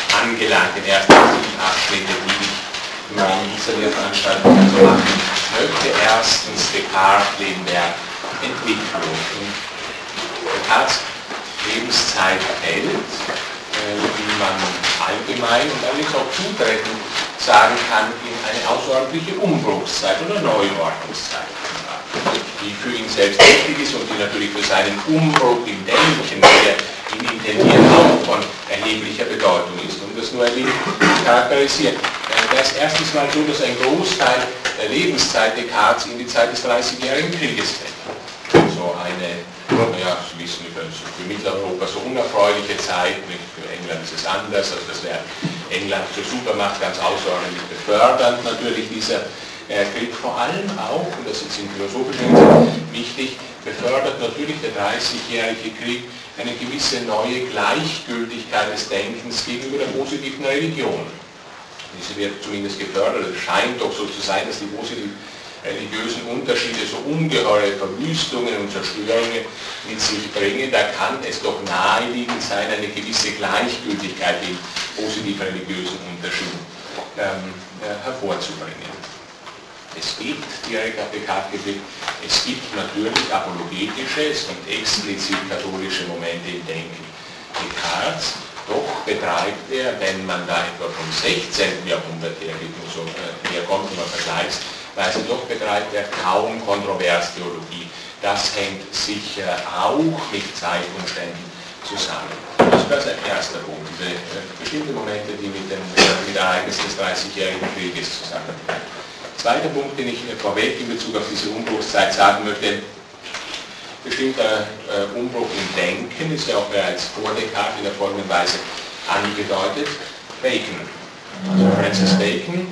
angelangt, den ersten Abschnitt, die ich in dieser Lehrveranstaltung so machen möchte. Erstens Descartes, Lebenwerk, Entwicklung. Und Descartes Lebenszeit hält, äh, wie man allgemein und allerdings auch zutreffend sagen kann, in eine außerordentliche Umbruchszeit oder Neuordnungszeit die für ihn selbst wichtig ist und die natürlich für seinen Umbruch im Denken, der ihn intendiert, auch von erheblicher Bedeutung ist. Um das nur ein wenig zu charakterisieren. Da ist erstens mal so, dass ein Großteil der Lebenszeit Descartes in die Zeit des 30-jährigen Krieges fällt. So eine, naja, Sie wissen, für Mitteleuropa so unerfreuliche Zeit, für England ist es anders, also das wäre England zur Supermacht ganz außerordentlich befördernd natürlich dieser er gilt vor allem auch, und das ist in philosophischen Hinsicht wichtig, befördert natürlich der 30-jährige Krieg eine gewisse neue Gleichgültigkeit des Denkens gegenüber der positiven Religion. Diese wird zumindest gefördert. Es scheint doch so zu sein, dass die positiven religiösen Unterschiede so ungeheure Verwüstungen und Zerstörungen mit sich bringen, da kann es doch naheliegend sein, eine gewisse Gleichgültigkeit in positiven religiösen Unterschieden ähm, äh, hervorzubringen. Es gibt, direkt auf Descartes geblickt, es gibt natürlich apologetische, es gibt explizit katholische Momente im Denken Descartes, doch betreibt er, wenn man da etwa vom 16. Jahrhundert hergeht und so äh, herkommt und man vergleichsweise, doch betreibt er kaum Kontroverstheologie. Das hängt sicher auch mit Zeitumständen zusammen. Das ist ein erster Punkt, diese äh, bestimmte Momente, die mit dem, äh, mit Ereignis des 30-jährigen Krieges zusammenhängen. Zweiter Punkt, den ich vorweg in Bezug auf diese Umbruchszeit sagen möchte, bestimmter äh, Umbruch im Denken ist ja auch bereits vor Descartes in der folgenden Weise angedeutet. Bacon. Also Francis Bacon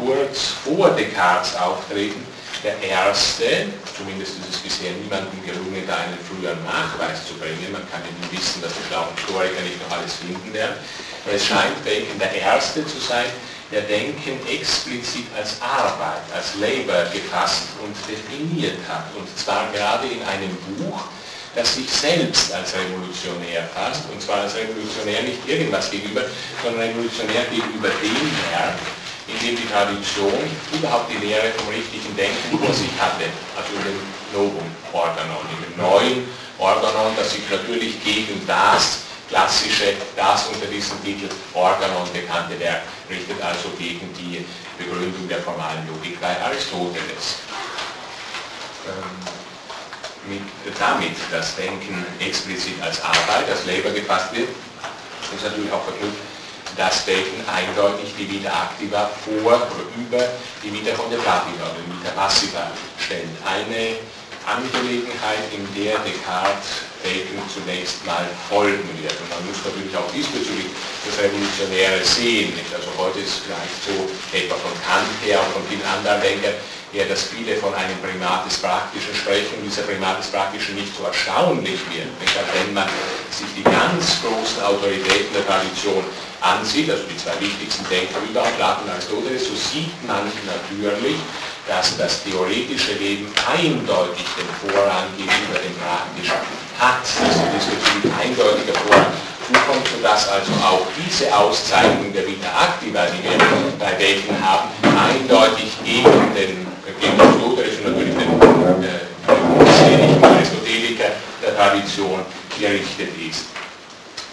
kurz vor Descartes Auftreten der erste, zumindest ist es bisher niemandem gelungen, da einen früheren Nachweis zu bringen. Man kann eben wissen, dass die schlauen Historiker nicht noch alles finden werden. Aber es scheint Bacon der erste zu sein, der Denken explizit als Arbeit, als Labor gefasst und definiert hat. Und zwar gerade in einem Buch, das sich selbst als revolutionär fasst, und zwar als revolutionär nicht irgendwas gegenüber, sondern revolutionär gegenüber dem Werk, in dem die Tradition überhaupt die Lehre vom richtigen Denken vor sich hatte, also in dem Novum Organon, in dem neuen Organon, das sich natürlich gegen das klassische, das unter diesem Titel Organon bekannte Werk richtet also gegen die Begründung der formalen Logik bei Aristoteles. Ähm, mit, damit das Denken explizit als Arbeit, als Labor gefasst wird, ist natürlich auch verknüpft, dass Bacon eindeutig die Vita Activa vor oder über die Vita Contemplativa oder die Vita Passiva stellt. Eine Angelegenheit, in der Descartes Bacon zunächst mal folgen wird. Und man muss natürlich auch diesbezüglich das Revolutionäre sehen. Also heute ist es vielleicht so, etwa von Kant her und von vielen anderen Denkern, ja, dass viele von einem Primat des Praktischen sprechen und dieser Primat des Praktischen nicht so erstaunlich wird. Nicht? Wenn man sich die ganz großen Autoritäten der Tradition ansieht, also die zwei wichtigsten Denker überhaupt, Platon und Aristoteles, so sieht man natürlich, dass das theoretische Leben eindeutig den Vorrang gegenüber dem praktischen hat. Also diesbezüglich eindeutiger Vorrang zukommt, sodass also auch diese Auszeichnung der Vita Activa, die wir bei Bacon haben, eindeutig gegen den Aristoteles und natürlich den äh, Aristoteliker der Tradition gerichtet ist.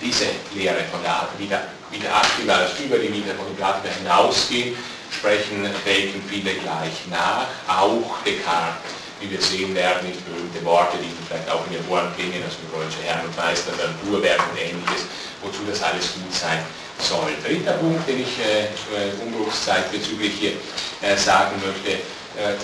Diese Lehre von der Vita, Vita Activa, das über die Vita Contemplativa hinausgeht, sprechen Bacon viele gleich nach, auch Descartes wie wir sehen werden, nicht berühmte Worte, die vielleicht auch in den Ohren klingen, also wir wollen zu Herrn und Meister, der Naturwerk und ähnliches, wozu das alles gut sein soll. Dritter Punkt, den ich äh, Umbruchszeit bezüglich hier äh, sagen möchte, äh,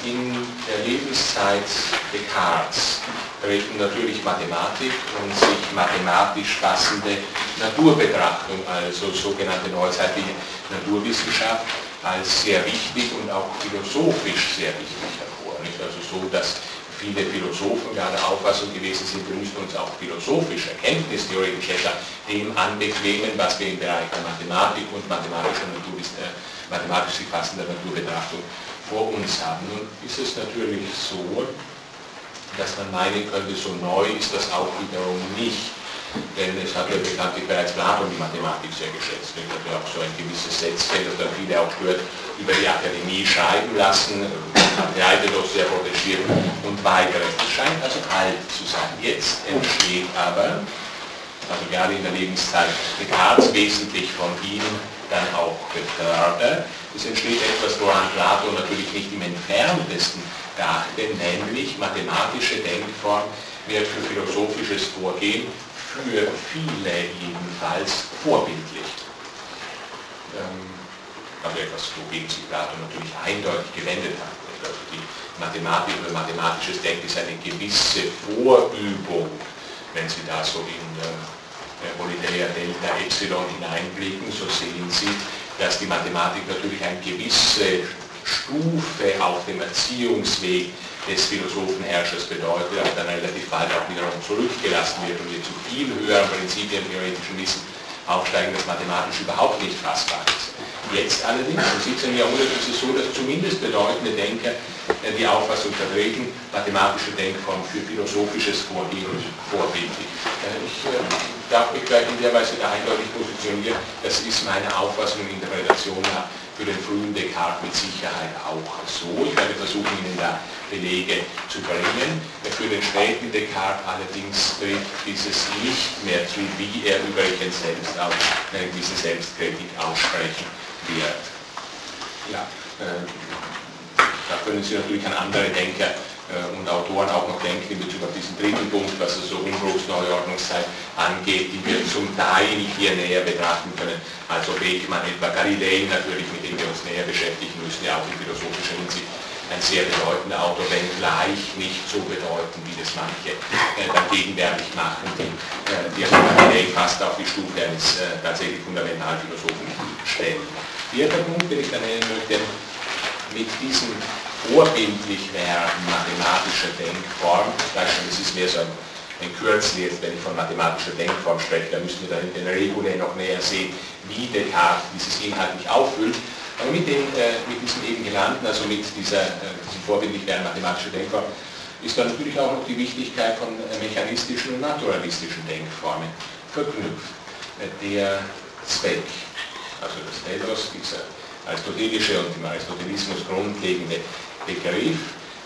in der Lebenszeit Descartes treten natürlich Mathematik und sich mathematisch fassende Naturbetrachtung, also sogenannte neuzeitliche Naturwissenschaft, als sehr wichtig und auch philosophisch sehr wichtig hervor. Nicht? Also so, dass viele Philosophen ja der Auffassung gewesen sind, wir müssen uns auch philosophisch, erkenntnistheoretisch etwa dem anbequemen, was wir im Bereich der Mathematik und mathematischer Natur, äh, mathematisch fassender Naturbetrachtung vor uns haben. Nun ist es natürlich so, dass man meinen könnte, so neu ist das auch wiederum nicht denn es hat ja bekanntlich bereits Platon die Mathematik sehr geschätzt. Er hat ja auch so ein gewisses Sätzchen, das dann viele auch stört, über die Akademie schreiben lassen, hat Heidegger sehr protestiert und weiteres. Es scheint also alt zu sein. Jetzt entsteht aber, also gerade in der Lebenszeit Descartes wesentlich von ihm dann auch gefördert, es entsteht etwas, woran Platon natürlich nicht im entferntesten dachte, nämlich mathematische Denkform wird für philosophisches Vorgehen für viele jedenfalls vorbildlich. Ähm, also etwas, wogegen sich Platon natürlich eindeutig gewendet hat. Also die Mathematik oder mathematisches Denken ist eine gewisse Vorübung, wenn Sie da so in äh, Politeia Delta Epsilon hineinblicken, so sehen Sie, dass die Mathematik natürlich eine gewisse Stufe auf dem Erziehungsweg des Philosophenherrschers bedeutet, aber dann relativ bald auch wiederum zurückgelassen wird und wir zu viel höheren prinzipientheoretischen Wissen aufsteigen, das mathematisch überhaupt nicht fassbar ist. Jetzt allerdings, im 17. Jahrhundert ist es so, dass zumindest bedeutende Denker äh, die Auffassung vertreten, mathematische Denkform für philosophisches Vorgehen vorbildlich. Äh, ich äh, darf mich gleich in der Weise da eindeutig positionieren, das ist meine Auffassung in der Relation nach für den frühen Descartes mit Sicherheit auch so. Ich werde versuchen, Ihnen da Belege zu bringen. Für den späten Descartes allerdings trifft dieses nicht mehr zu, wie er über sich selbst auch eine gewisse Selbstkritik aussprechen wird. Ja, äh, da können Sie natürlich an andere Denker und Autoren auch noch denken in Bezug auf diesen dritten Punkt, was also Umbruchsneuordnungszeit angeht, die wir zum Teil hier näher betrachten können. Also Beckmann, etwa Galilei natürlich, mit dem wir uns näher beschäftigen müssen, ja auch in philosophischer Hinsicht ein sehr bedeutender Autor, wenngleich nicht so bedeutend, wie das manche äh, dann gegenwärtig machen, die, äh, die Galilei fast auf die Stufe eines äh, tatsächlich Fundamentalphilosophen stellen. Vierter Punkt, den ich dann nennen möchte, mit diesem vorbildlich werden mathematischer Denkform, das ist mehr so ein ein Kürzel wenn ich von mathematischer Denkform spreche, da müssen wir dann in den Regule noch näher sehen, wie Descartes dieses inhaltlich auffüllt. Aber mit, den, äh, mit diesem eben genannten, also mit dieser, äh, diesem vorbildlich werden mathematischer Denkform, ist dann natürlich auch noch die Wichtigkeit von äh, mechanistischen und naturalistischen Denkformen verknüpft. Äh, der Zweck, also das Telos, dieser aristotelische und im Aristotelismus grundlegende Begriff,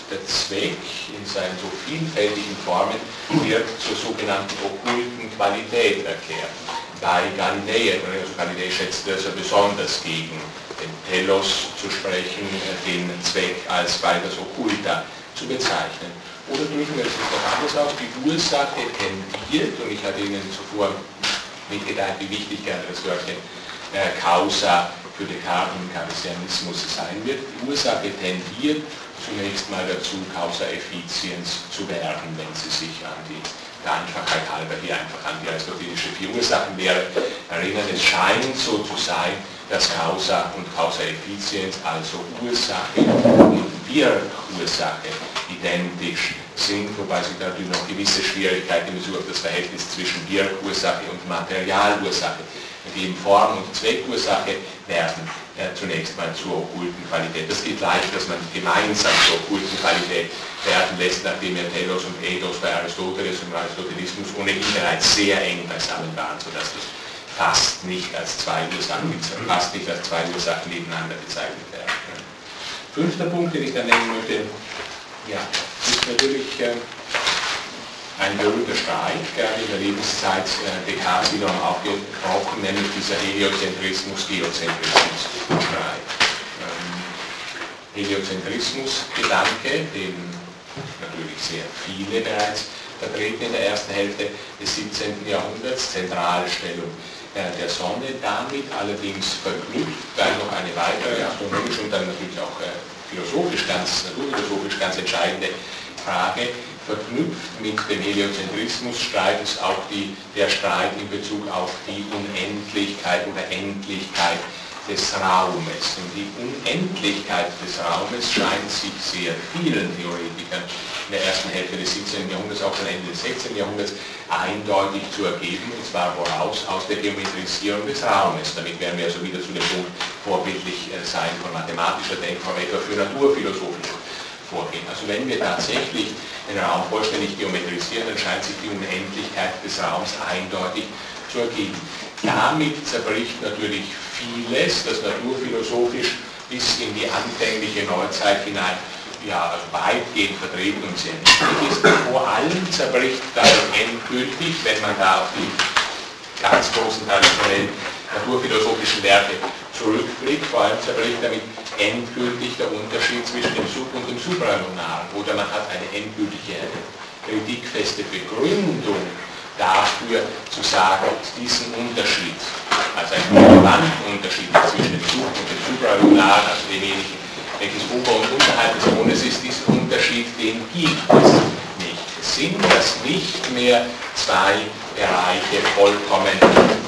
der Zweck in seinen so vielfältigen Formen wird zur sogenannten okkulten Qualität erklärt. Bei Galilei, also Galilei schätzt das ja besonders gegen den Telos zu sprechen, den Zweck als weiters okkulter zu bezeichnen. Oder drücken wir es noch anders aus, die Ursache tendiert, und ich hatte Ihnen zuvor mitgeteilt, wie wichtig das Wörtchen äh, Causa für Descartes und Cartesianismus sein wird. Die Ursache tendiert zunächst mal dazu, Causa Effizienz zu werden, wenn sie sich an die der Einfachheit halber hier einfach an die aristotelische vier Ursachenlehre erinnern. Es scheint so zu sein, dass Causa und Causa Effizienz, also Ursache und Wirkursache, identisch sind, wobei sich natürlich noch gewisse Schwierigkeiten in Bezug auf das Verhältnis zwischen Wirkursache und Materialursache geben. Form- und Zweckursache werden äh, zunächst mal zur okkulten Qualität. Das geht leicht, dass man gemeinsam zur okkulten Qualität werden lässt, nachdem ja Telos und Ethos bei Aristoteles und Aristotelismus ohnehin bereits sehr eng beisammen waren, sodass das fast nicht als zwei Ursachen, fast nicht als zwei Ursachen nebeneinander bezeichnet werden. Fünfter Punkt, den ich dann nennen möchte, ja, ist natürlich äh, ein berühmter Streit, gerade in der Lebenszeit äh, Descartes wiederum aufgebrochen, nämlich dieser Heliozentrismus-Geozentrismus-Streit. Ähm, Heliozentrismus-Gedanke, den natürlich sehr viele bereits vertreten in der ersten Hälfte des 17. Jahrhunderts, Zentralstellung äh, der Sonne, damit allerdings verknüpft, weil noch eine weitere astronomische und dann natürlich auch äh, philosophisch ganz, naturphilosophisch ganz entscheidende Frage, verknüpft mit dem Heliozentrismusstreit ist auch die, der Streit in Bezug auf die Unendlichkeit oder Endlichkeit des Raumes. Und die Unendlichkeit des Raumes scheint sich sehr vielen Theoretikern in der ersten Hälfte des 17. Jahrhunderts, auch schon Ende des 16. Jahrhunderts, eindeutig zu ergeben, und zwar woraus? Aus der Geometrisierung des Raumes. Damit werden wir also wieder zu dem Punkt vorbildlich äh, sein von mathematischer Denkform, etwa für naturphilosophische Vorgehen. Also wenn wir tatsächlich den Raum vollständig geometrisieren, dann scheint sich die Unendlichkeit des Raums eindeutig zu ergeben. Damit zerbricht natürlich vieles, das naturphilosophisch bis in die anfängliche Neuzeit hinein ja, weitgehend vertreten und sehr wichtig ist. Vor allem zerbricht dann endgültig, wenn man da auf die ganz großen traditionellen naturphilosophischen Werke zurückblickt, vor allem zerbricht damit endgültig der Unterschied zwischen dem Sub- und dem Supralunaren. Oder man hat eine endgültige, kritikfeste Begründung dafür zu sagen, diesen Unterschied, also einen relevanten Unterschied zwischen dem Sub- und dem Supralunar, also demjenigen, welches ober- und unterhalb des Mondes ist, diesen Unterschied, den gibt es nicht. Es sind das nicht mehr zwei Bereiche vollkommen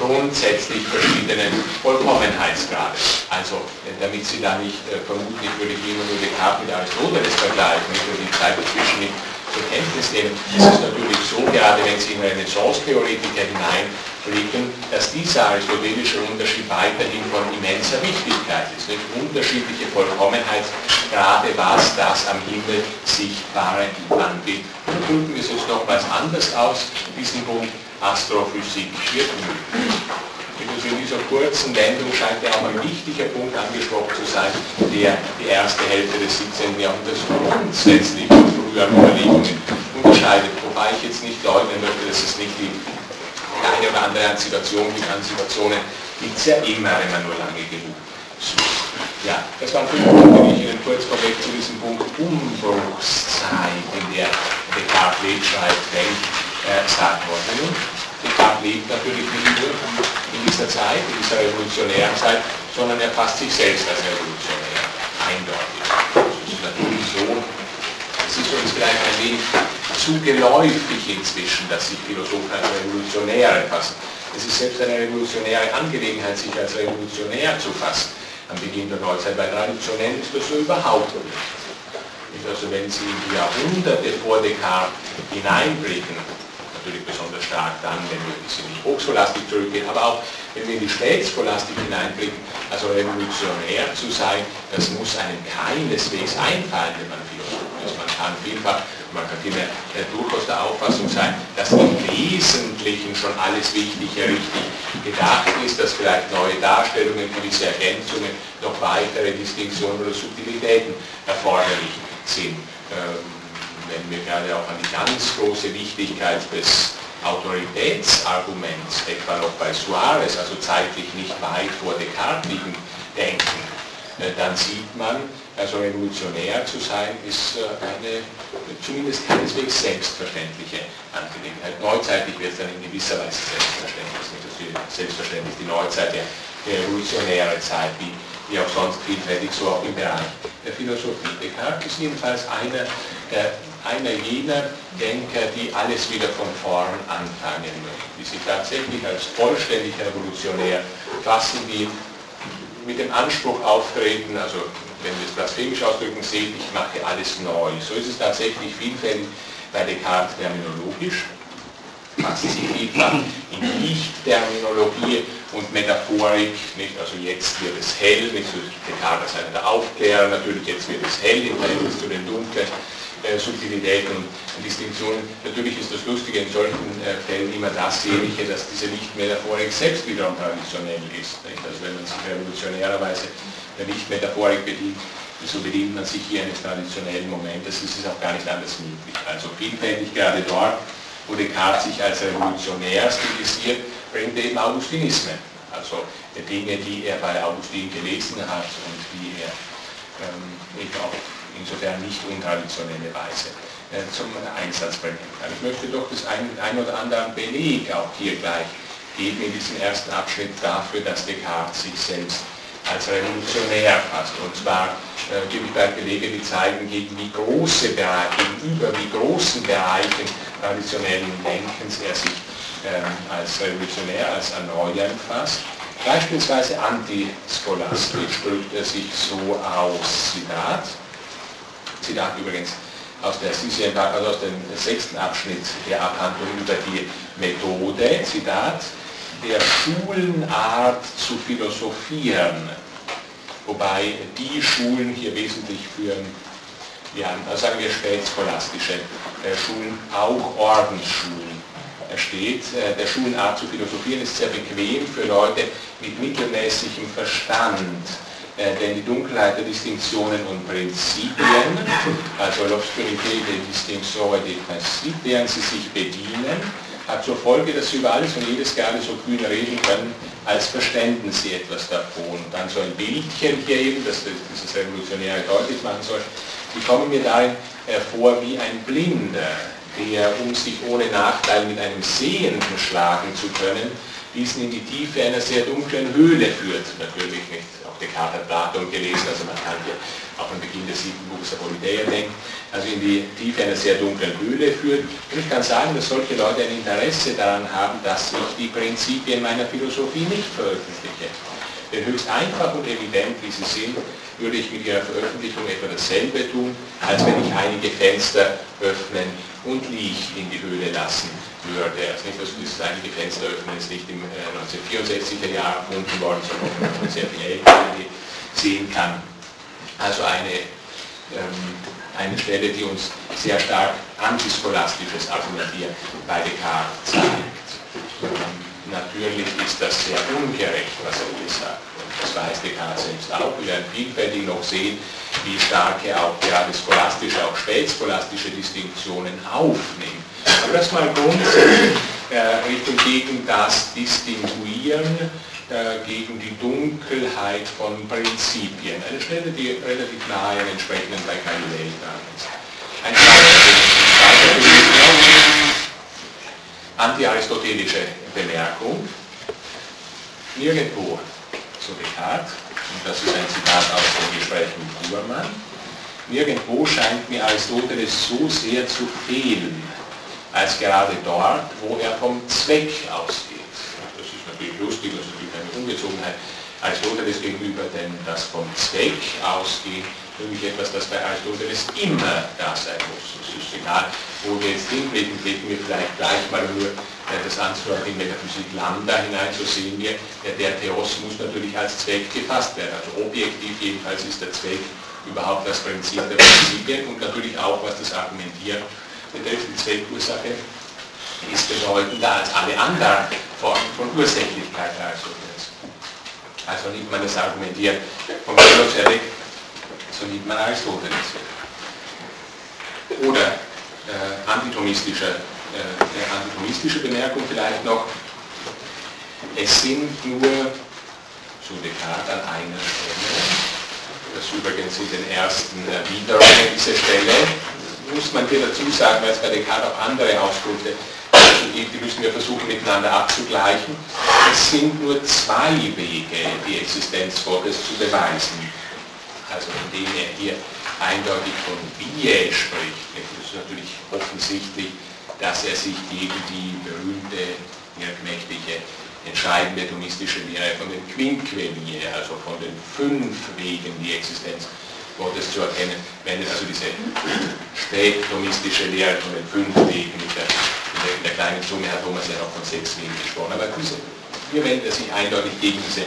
grundsätzlich verschiedenen Vollkommenheitsgrade. Also, damit Sie da nicht äh, vermutlich würde ich immer nur Descartes mit Aristoteles vergleichen, nicht nur die Zeit dazwischen nicht zur Kenntnis nehmen. Es ist natürlich so, gerade wenn Sie in Renaissance-Theoretiker hineinblicken, dass dieser aristotelische Unterschied weiterhin von immenser Wichtigkeit ist. Nicht? Unterschiedliche Vollkommenheitsgrade, was das am Himmel Sichtbare angeht. Und drücken wir es jetzt nochmals anders aus, diesen Punkt Astrophysik wird möglich. Also in dieser kurzen Wendung scheint ja auch ein wichtiger Punkt angesprochen zu sein, der die erste Hälfte des 17. Jahrhunderts grundsätzlich von früheren Überlegungen unterscheidet. Wobei ich jetzt nicht leugnen möchte, dass es nicht die eine oder andere Situation gibt. An Situationen gibt es ja immer, wenn man nur lange genug sucht. Ja, das waren fünf Punkte, die ich Ihnen kurz vorweg zu diesem Punkt Umbruchszeit, in der Descartes schreibt, denkt, äh, sagen wollte. Descartes lebt natürlich nicht nur in dieser Zeit, in dieser revolutionären Zeit, sondern er fasst sich selbst als revolutionär, eindeutig. Es ist natürlich so, es ist uns vielleicht ein wenig zu geläufig inzwischen, dass sich Philosophen als Revolutionäre fassen. Es ist selbst eine revolutionäre Angelegenheit, sich als revolutionär zu fassen am Beginn der Neuzeit, weil traditionell ist das so überhaupt nicht. Also wenn Sie in die Jahrhunderte vor Descartes hineinblicken, natürlich besonders stark dann, wenn wir in die Hochscholastik zurückgehen, aber auch wenn wir in die Spätscholastik hineinblicken, also revolutionär zu sein, das muss einem keineswegs einfallen, wenn man Philosoph ist. Man kann vielfach, man kann vielmehr durchaus der Auffassung sein, dass im Wesentlichen schon alles Wichtige richtig gedacht ist, dass vielleicht neue Darstellungen, gewisse Ergänzungen, noch weitere Distinktionen oder Subtilitäten erforderlich sind. Wenn wir gerade auch an die ganz große Wichtigkeit des Autoritätsarguments, etwa noch bei Suarez, also zeitlich nicht weit vor Descartes liegen, denken, äh, dann sieht man, also revolutionär zu sein, ist äh, eine zumindest keineswegs selbstverständliche Angelegenheit. Neuzeitlich wird es dann in gewisser Weise selbstverständlich. Ist selbstverständlich die Neuzeit der, der revolutionäre Zeit, wie, wie auch sonst vielfältig, so auch im Bereich der Philosophie. Descartes ist jedenfalls einer der einer jener Denker, die alles wieder von vorn anfangen möchten, die sich tatsächlich als vollständig revolutionär fassen, die mit dem Anspruch auftreten, also wenn wir es blasphemisch ausdrücken, sehen, ich mache alles neu. So ist es tatsächlich vielfältig bei Descartes terminologisch, fassen sie vielfach in Lichtterminologie und Metaphorik, nicht? also jetzt wird es hell, nicht so Descartes einer der Aufklärer, natürlich jetzt wird es hell im Verhältnis zu den Dunklen, äh, Subtilitäten und Distinktionen. Natürlich ist das Lustige in solchen äh, Fällen immer das Sehnliche, dass diese Lichtmetaphorik selbst wiederum traditionell ist. Nicht? Also wenn man sich revolutionärerweise der Lichtmetaphorik bedient, so bedient man sich hier eines traditionellen Momentes, das ist auch gar nicht anders möglich. Also vielfältig gerade dort, wo Descartes sich als revolutionär stilisiert, bringt er eben Augustinismen. Also Dinge, die er bei Augustin gelesen hat und die er ähm, auf insofern nicht untraditionelle Weise äh, zum Einsatz bringen kann. Ich möchte doch das ein, ein oder andere Beleg auch hier gleich geben in diesem ersten Abschnitt dafür, dass Descartes sich selbst als revolutionär fasst. Und zwar äh, gebe ich da Belege, die zeigen, gegen wie große Bereiche, gegenüber wie großen Bereichen traditionellen Denkens er sich ähm, als revolutionär, als Erneuer fasst. Beispielsweise antischolastisch drückt er sich so aus, Zitat, Zitat übrigens aus der also aus dem sechsten Abschnitt der Abhandlung über die Methode, Zitat, der Schulenart zu philosophieren, wobei die Schulen hier wesentlich führen, ja, sagen wir spätscholastische äh, Schulen, auch Ordensschulen. Steht. Äh, der Schulenart zu philosophieren ist sehr bequem für Leute mit mittelmäßigem Verstand, denn die Dunkelheit der Distinktionen und Prinzipien, also l'obscurité des distinctions et des principes, deren sie sich bedienen, hat zur Folge, dass sie über alles und jedes gerne so kühn reden können, als verständen sie etwas davon. Und dann so ein Bildchen hier eben, das dieses Revolutionäre deutlich machen soll, die kommen mir darin hervor wie ein Blinder, der, um sich ohne Nachteil mit einem Sehenden schlagen zu können, diesen in die Tiefe einer sehr dunklen Höhle führt. Natürlich nicht. Descartes hat Platon gelesen, also man kann hier auch am Beginn des siebten Buches Politeia denken, also in die Tiefe einer sehr dunklen Höhle führt. Und ich kann sagen, dass solche Leute ein Interesse daran haben, dass ich die Prinzipien meiner Philosophie nicht veröffentliche. Denn höchst einfach und evident, wie sie sind, würde ich mit ihrer Veröffentlichung etwa dasselbe tun, als wenn ich einige Fenster öffnen und Licht in die Höhle lassen würde. Also nicht, dass dieses einige Fenster öffnen ist nicht im 1964er Jahr erfunden worden, sondern schon sehr viel älter sehen kann. Also eine ähm, eine Stelle, die uns sehr stark antischolastisches Argumentieren bei Descartes zeigt. Natürlich ist das sehr ungerecht, was er hier sagt. Und das weiß Descartes selbst auch. Wir werden vielfältig noch sehen, wie stark er auch gerade scholastische, auch spätscholastische Distinktionen aufnimmt. Aber das mal grundsätzlich äh, Richtung gegen das Distinguieren äh, gegen die Dunkelheit von Prinzipien. Eine Stelle, die relativ nahe an entsprechenden bei Galilei dran ist. Ein zweiter anti-aristotelische Bemerkung. Nirgendwo, so Descartes, und das ist ein Zitat aus dem Gespräch mit Hubermann, nirgendwo scheint mir Aristoteles so sehr zu fehlen, als gerade dort, wo er vom Zweck ausgeht. Das ist natürlich lustig, also Ungezogenheit Aristoteles gegenüber, denn das vom Zweck ausgeht, nämlich etwas, das bei Aristoteles immer da sein muss. Es ist egal, wo wir jetzt hinblicken, blicken wir vielleicht gleich mal nur das Anzug in Metaphysik Lambda hinein, so sehen wir, der Theos muss natürlich als Zweck gefasst werden. Also objektiv jedenfalls ist der Zweck überhaupt das Prinzip der Prinzipien und natürlich auch, was das Argumentieren die Zweckursache ist bedeutender als alle anderen Formen von Ursächlichkeit Aristoteles. Also nimmt man das Argumentieren vom Philosophik, so nimmt man Aristoteles. Oder äh, antitomistische, äh, antitomistische Bemerkung vielleicht noch, es sind nur, so Descartes an einer Stelle, das übrigens in den ersten Erwiderungen dieser Stelle, muss man hier dazu sagen, weil es bei Descartes auch andere Ausdrücke die, die müssen wir versuchen miteinander abzugleichen. Es sind nur zwei Wege, die Existenz Gottes zu beweisen. Also indem er hier eindeutig von Biä spricht. Es ist natürlich offensichtlich, dass er sich gegen die berühmte, wirkmächtige, entscheidende thomistische Lehre von den Quinquelie, also von den fünf Wegen, die Existenz Gottes zu erkennen, wendet also diese spätdomistische Lehre von den fünf Wegen mit der in der kleinen Summe hat Thomas ja noch von sechs Wegen gesprochen. Aber diese, hier wendet er sich eindeutig gegen diese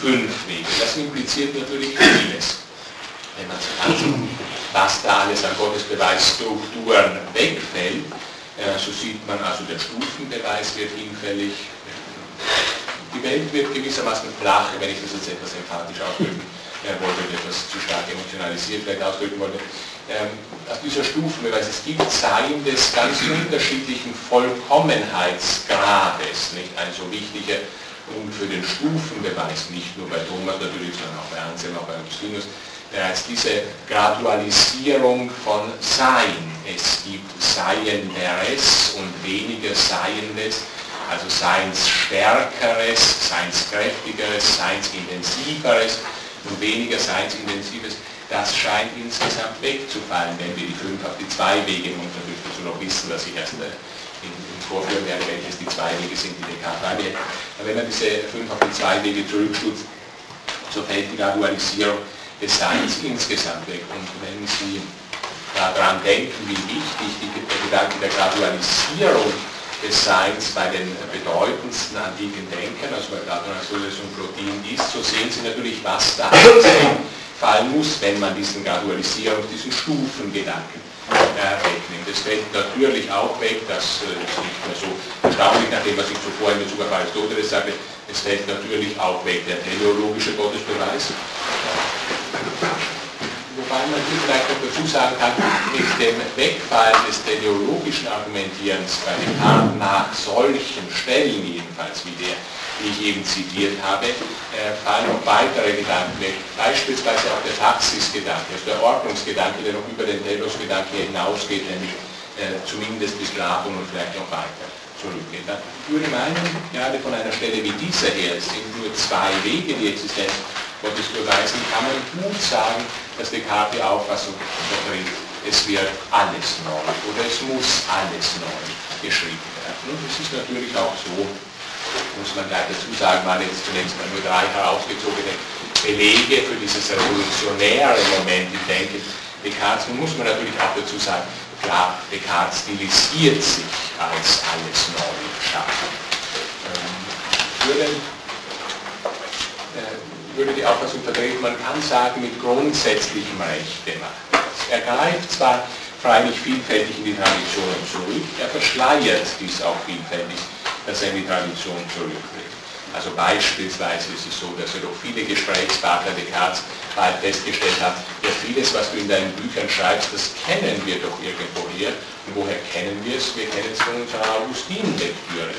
fünf Wege. Das impliziert natürlich vieles. Wenn man sich ansieht, was da alles an Gottesbeweisstrukturen wegfällt, äh, so sieht man also, der Stufenbeweis wird hinfällig. Die Welt wird gewissermaßen flach, wenn ich das jetzt etwas emphatisch ausdrücken wollte, etwas zu stark emotionalisiert vielleicht ausdrücken wollte ähm, aus dieser Stufenbeweis. Es gibt Zeilen des ganz unterschiedlichen Vollkommenheitsgrades, nicht ein so wichtiger und für den Stufenbeweis, nicht nur bei Thomas natürlich, sondern auch bei Anselm, auch bei Augustinus, bereits diese Gradualisierung von Sein. Es gibt Seienderes und weniger Seiendes, also Seinsstärkeres, Seinskräftigeres, Seinsintensiveres und weniger Seinsintensives. Das scheint insgesamt wegzufallen, wenn wir die 5 auf die 2 Wege, natürlich dazu noch wissen, dass ich erst äh, vorführen werde, welches die zwei Wege sind, die Descartes angeht. Aber wenn man diese 5 auf die 2 Wege zurückstutzt, so fällt die Gradualisierung des Seins insgesamt weg. Und wenn Sie daran denken, wie wichtig die, der Gedanke der Gradualisierung des Seins bei den bedeutendsten antiken Denkern, also bei Platon, Aristoteles und Plotin ist, so sehen Sie natürlich, was da fallen muss, wenn man diesen Gradualisierung, diesen Stufengedanken äh, wegnimmt. Es fällt natürlich auch weg, das äh, ist nicht mehr so erstaunlich, nachdem was ich zuvor in Bezug auf Aristoteles sagte, es fällt natürlich auch weg der teleologische Gottesbeweis. Wobei man hier vielleicht noch dazu sagen kann, mit dem Wegfallen des teleologischen Argumentierens bei Descartes nach solchen Stellen jedenfalls, wie der, die ich eben zitiert habe, äh, fallen noch weitere Gedanken weg. Beispielsweise auch der Taxis-Gedanke, also der Ordnungsgedanke, der noch über den Telos-Gedanke hinausgeht, nämlich äh, zumindest bis Platon und vielleicht noch weiter zurückgeht. Ich würde meinen, gerade von einer Stelle wie dieser her, es sind nur zwei Wege, die Existenz Gottes beweisen, kann man gut sagen, dass Descartes die Auffassung vertritt, es wird alles neu oder es muss alles neu geschrieben werden. Und es ist natürlich auch so, muss man gleich dazu sagen, waren jetzt zunächst mal nur drei herausgezogene Belege für dieses revolutionäre Moment im Denken Descartes. Nun muss man natürlich auch dazu sagen, Klar, Descartes stilisiert sich als alles neu schaffen. Ähm, würde, äh, würde die Auffassung vertreten, man kann sagen, mit grundsätzlichem Recht gemacht. Er greift zwar freilich vielfältig in die Tradition zurück, er verschleiert dies auch vielfältig, dass er in die Tradition zurückbringt. Also beispielsweise ist es so, dass er doch viele Gesprächspartner Descartes bald festgestellt hat, ja vieles, was du in deinen Büchern schreibst, das kennen wir doch irgendwoher. Und woher kennen wir es? Wir kennen es von unserer Augustin-Lektüre.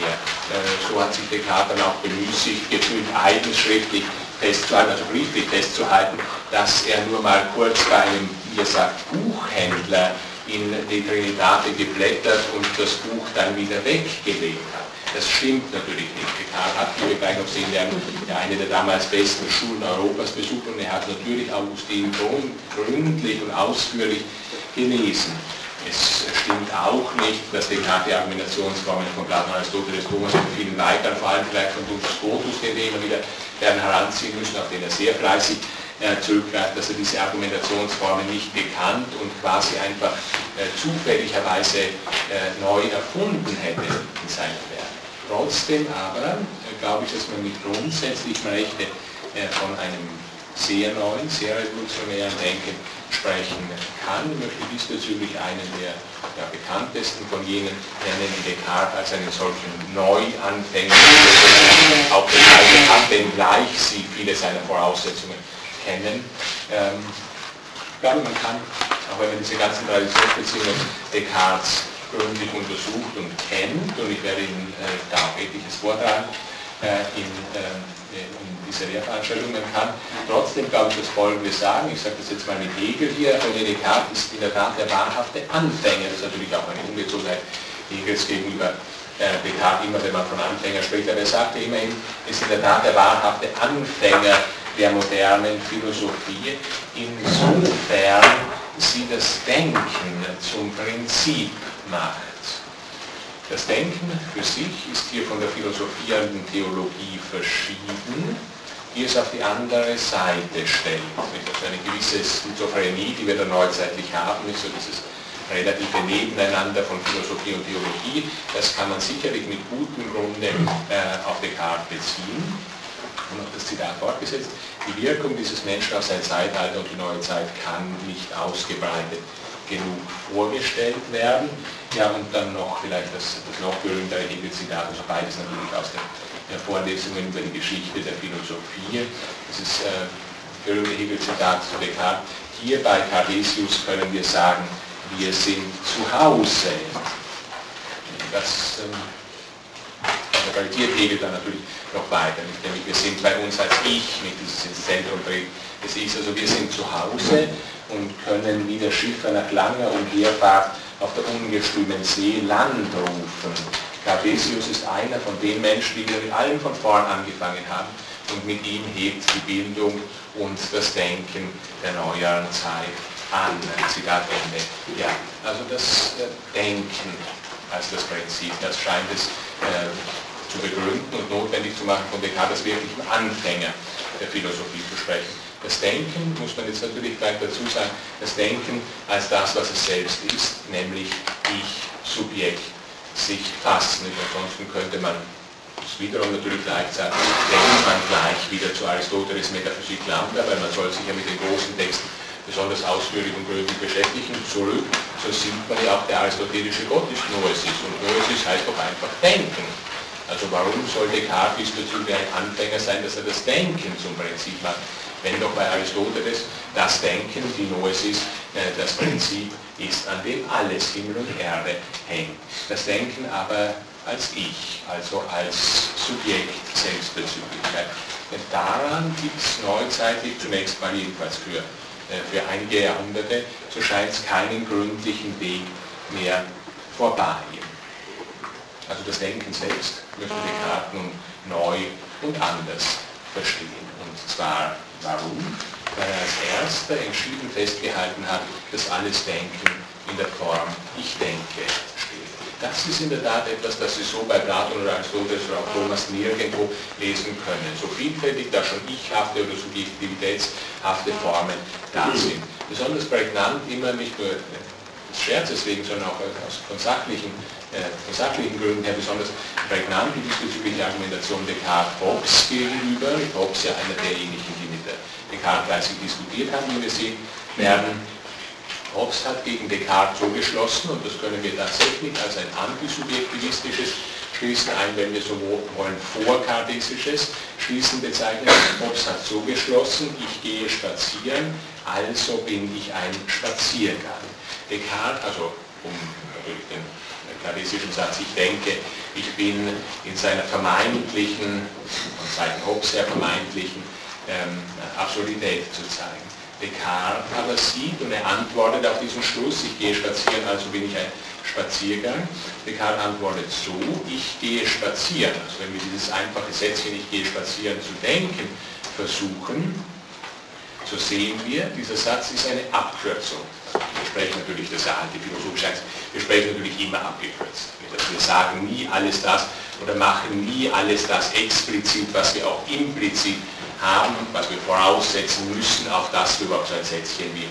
Ja, äh, so hat sich Descartes dann auch bemüßigt, gefühlt eigenschriftlich festzuhalten, also brieflich festzuhalten, dass er nur mal kurz bei einem, wie er sagt, Buchhändler in die Trinitate geblättert und das Buch dann wieder weggelegt hat. Das stimmt natürlich nicht. Descartes hat, wie wir gleich noch sehen werden, eine der damals besten Schulen Europas besucht und er hat natürlich Augustin gründlich und ausführlich gelesen. Es stimmt auch nicht, dass Descartes die Argumentationsformen von Platon, Aristoteles, Thomas und vielen weiteren, vor allem vielleicht von Duns Scotus, den wir immer wieder werden heranziehen müssen, auf den er sehr fleißig äh, zurückgreift, dass er diese Argumentationsformen nicht gekannt und quasi einfach äh, zufälligerweise äh, neu erfunden hätte in seinem Werk. Trotzdem aber glaube ich, dass man mit grundsätzlichem Rechte von einem sehr neuen, sehr revolutionären Denken sprechen kann. Ich möchte diesbezüglich einen der, der bekanntesten von jenen nennen, die Descartes als einen solchen Neuanfänger auch bezeichnet hat, wenngleich sie viele seiner Voraussetzungen kennen. Ähm, ich glaube, man kann, auch wenn man diese ganzen Traditionsbeziehungen Descartes gründlich untersucht und kennt, und ich werde Ihnen äh, da auch etliches vortragen äh, in, äh, in dieser Lehrveranstaltung. Kann. Trotzdem, glaube ich, das Folgende sagen, ich sage das jetzt mal mit Hegel hier, René Descartes ist in der Tat der wahrhafte Anfänger, das ist natürlich auch eine Ungezogenheit Hegels gegenüber äh, Descartes immer, wenn man von Anfänger spricht, aber er sagte immerhin, ist in der Tat der wahrhafte Anfänger der modernen Philosophie, insofern sie das Denken zum Prinzip macht. Das Denken für sich ist hier von der philosophierenden Theologie verschieden, die es auf die andere Seite stellt. Also eine gewisse Schizophrenie, die wir da neuzeitlich haben, ist so dieses relative Nebeneinander von Philosophie und Theologie. Das kann man sicherlich mit gutem Grunde äh, auf Descartes beziehen. Und noch das Zitat fortgesetzt, die Wirkung dieses Menschen auf sein Zeitalter und die neue Zeit kann nicht ausgebreitet genug vorgestellt werden. Ja, und dann noch vielleicht das, das noch berühmtere Hegel-Zitat, also beides natürlich aus der Vorlesungen über die Geschichte der Philosophie. Das ist äh, berühmte Hegel-Zitat zu Descartes. Hier bei Cartesius können wir sagen, wir sind zu Hause. Das, ähm, Hegel dann natürlich noch weiter. Nämlich wir sind bei uns als Ich, nicht dieses Zentrum bringt des Ichs. Also wir sind zu Hause und können wie der Schiffer nach langer Umherfahrt auf der ungestümen See Land rufen. Cartesius ist einer von den Menschen, die wir mit allem von vorn angefangen haben und mit ihm hebt die Bildung und das Denken der neueren Zeit an. Zitat Ende. Ja, also das äh, Denken als das Prinzip, das scheint es äh, zu begründen und notwendig zu machen, von Descartes als wirklichen Anfänger der Philosophie zu sprechen. Das Denken, muss man jetzt natürlich gleich dazu sagen, das Denken als das, was es selbst ist, nämlich Ich, Subjekt, sich fassen. Ansonsten könnte man das wiederum natürlich leicht sagen, denkt man gleich wieder zu Aristoteles Metaphysik Lambda, weil man soll sich ja mit den großen Texten besonders ausführlich und gründlich beschäftigen, zurück, so sieht man ja auch, der aristotelische Gott ist Noesis. Und Noesis heißt doch einfach denken. Also warum soll Descartes diesbezüglich ein Anfänger sein, dass er das Denken zum Prinzip macht? Wenn doch bei Aristoteles das Denken, die Noesis, äh, das Prinzip ist, an dem alles Himmel und Erde hängt. Das Denken aber als Ich, also als Subjekt Selbstbezüglichkeit. Daran gibt es neuzeitig, zunächst mal jedenfalls für, äh, für einige Jahrhunderte, so scheint es keinen gründlichen Weg mehr vorbei. Also das Denken selbst möchte Descartes nun neu und anders verstehen. Und zwar Warum? Weil er als erster entschieden festgehalten hat, dass alles Denken in der Form Ich denke steht. Das ist in der Tat etwas, das Sie so bei Platon oder Aristoteles oder auch Thomas nirgendwo lesen können. So vielfältig da schon ichhafte oder subjektivitätshafte Formen da sind. Besonders prägnant immer nicht nur des Scherzes wegen, sondern auch aus, von, sachlichen, äh, von sachlichen Gründen her besonders prägnant die diesbezügliche Argumentation Descartes Hobbes gegenüber. Hobbes ja einer derjenigen, Descartes fleißig diskutiert haben, wie wir sehen werden. Hobbes hat gegen Descartes so geschlossen, und das können wir tatsächlich als ein antisubjektivistisches Schließen ein, wenn wir so wollen, vorkartesisches Schließen bezeichnen. Hobbes hat so geschlossen, ich gehe spazieren, also bin ich ein Spaziergang. Descartes, also um natürlich den kartesischen Satz, ich denke, ich bin in seiner vermeintlichen, von Seiten Hobbes her vermeintlichen ähm, Absurdität zu zeigen. Descartes aber sieht und er antwortet auf diesen Schluss, ich gehe spazieren, also bin ich ein Spaziergang. Descartes antwortet so, ich gehe spazieren. Also wenn wir dieses einfache Sätzchen, ich gehe spazieren zu denken, versuchen, so sehen wir, dieser Satz ist eine Abkürzung. Wir sprechen natürlich, das ist ja antiphilosophisch heißt, wir sprechen natürlich immer abgekürzt. Wir sagen nie alles das oder machen nie alles das explizit, was wir auch implizit haben, was wir voraussetzen müssen, auf das überhaupt so ein Sätzchen wie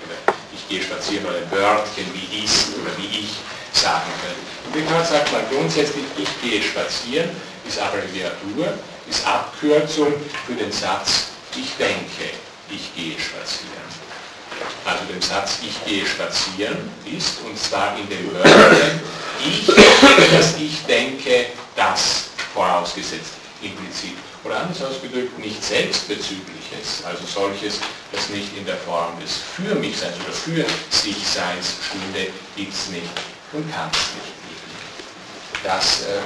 ich gehe spazieren oder ein Wörtchen wie ist oder wie ich sagen können. Und Descartes sagt mal grundsätzlich, ich gehe spazieren, ist Abbreviatur, ist Abkürzung für den Satz, ich denke, ich gehe spazieren. Also den Satz, ich gehe spazieren ist, und zwar in dem Wörtchen, ich, dass ich denke, das vorausgesetzt implizit. Oder anders ausgedrückt, nicht selbstbezügliches, also solches, das nicht in der Form des Für mich Seins oder Für sich Seins stünde, gibt es nicht und kann es nicht geben. Das, äh,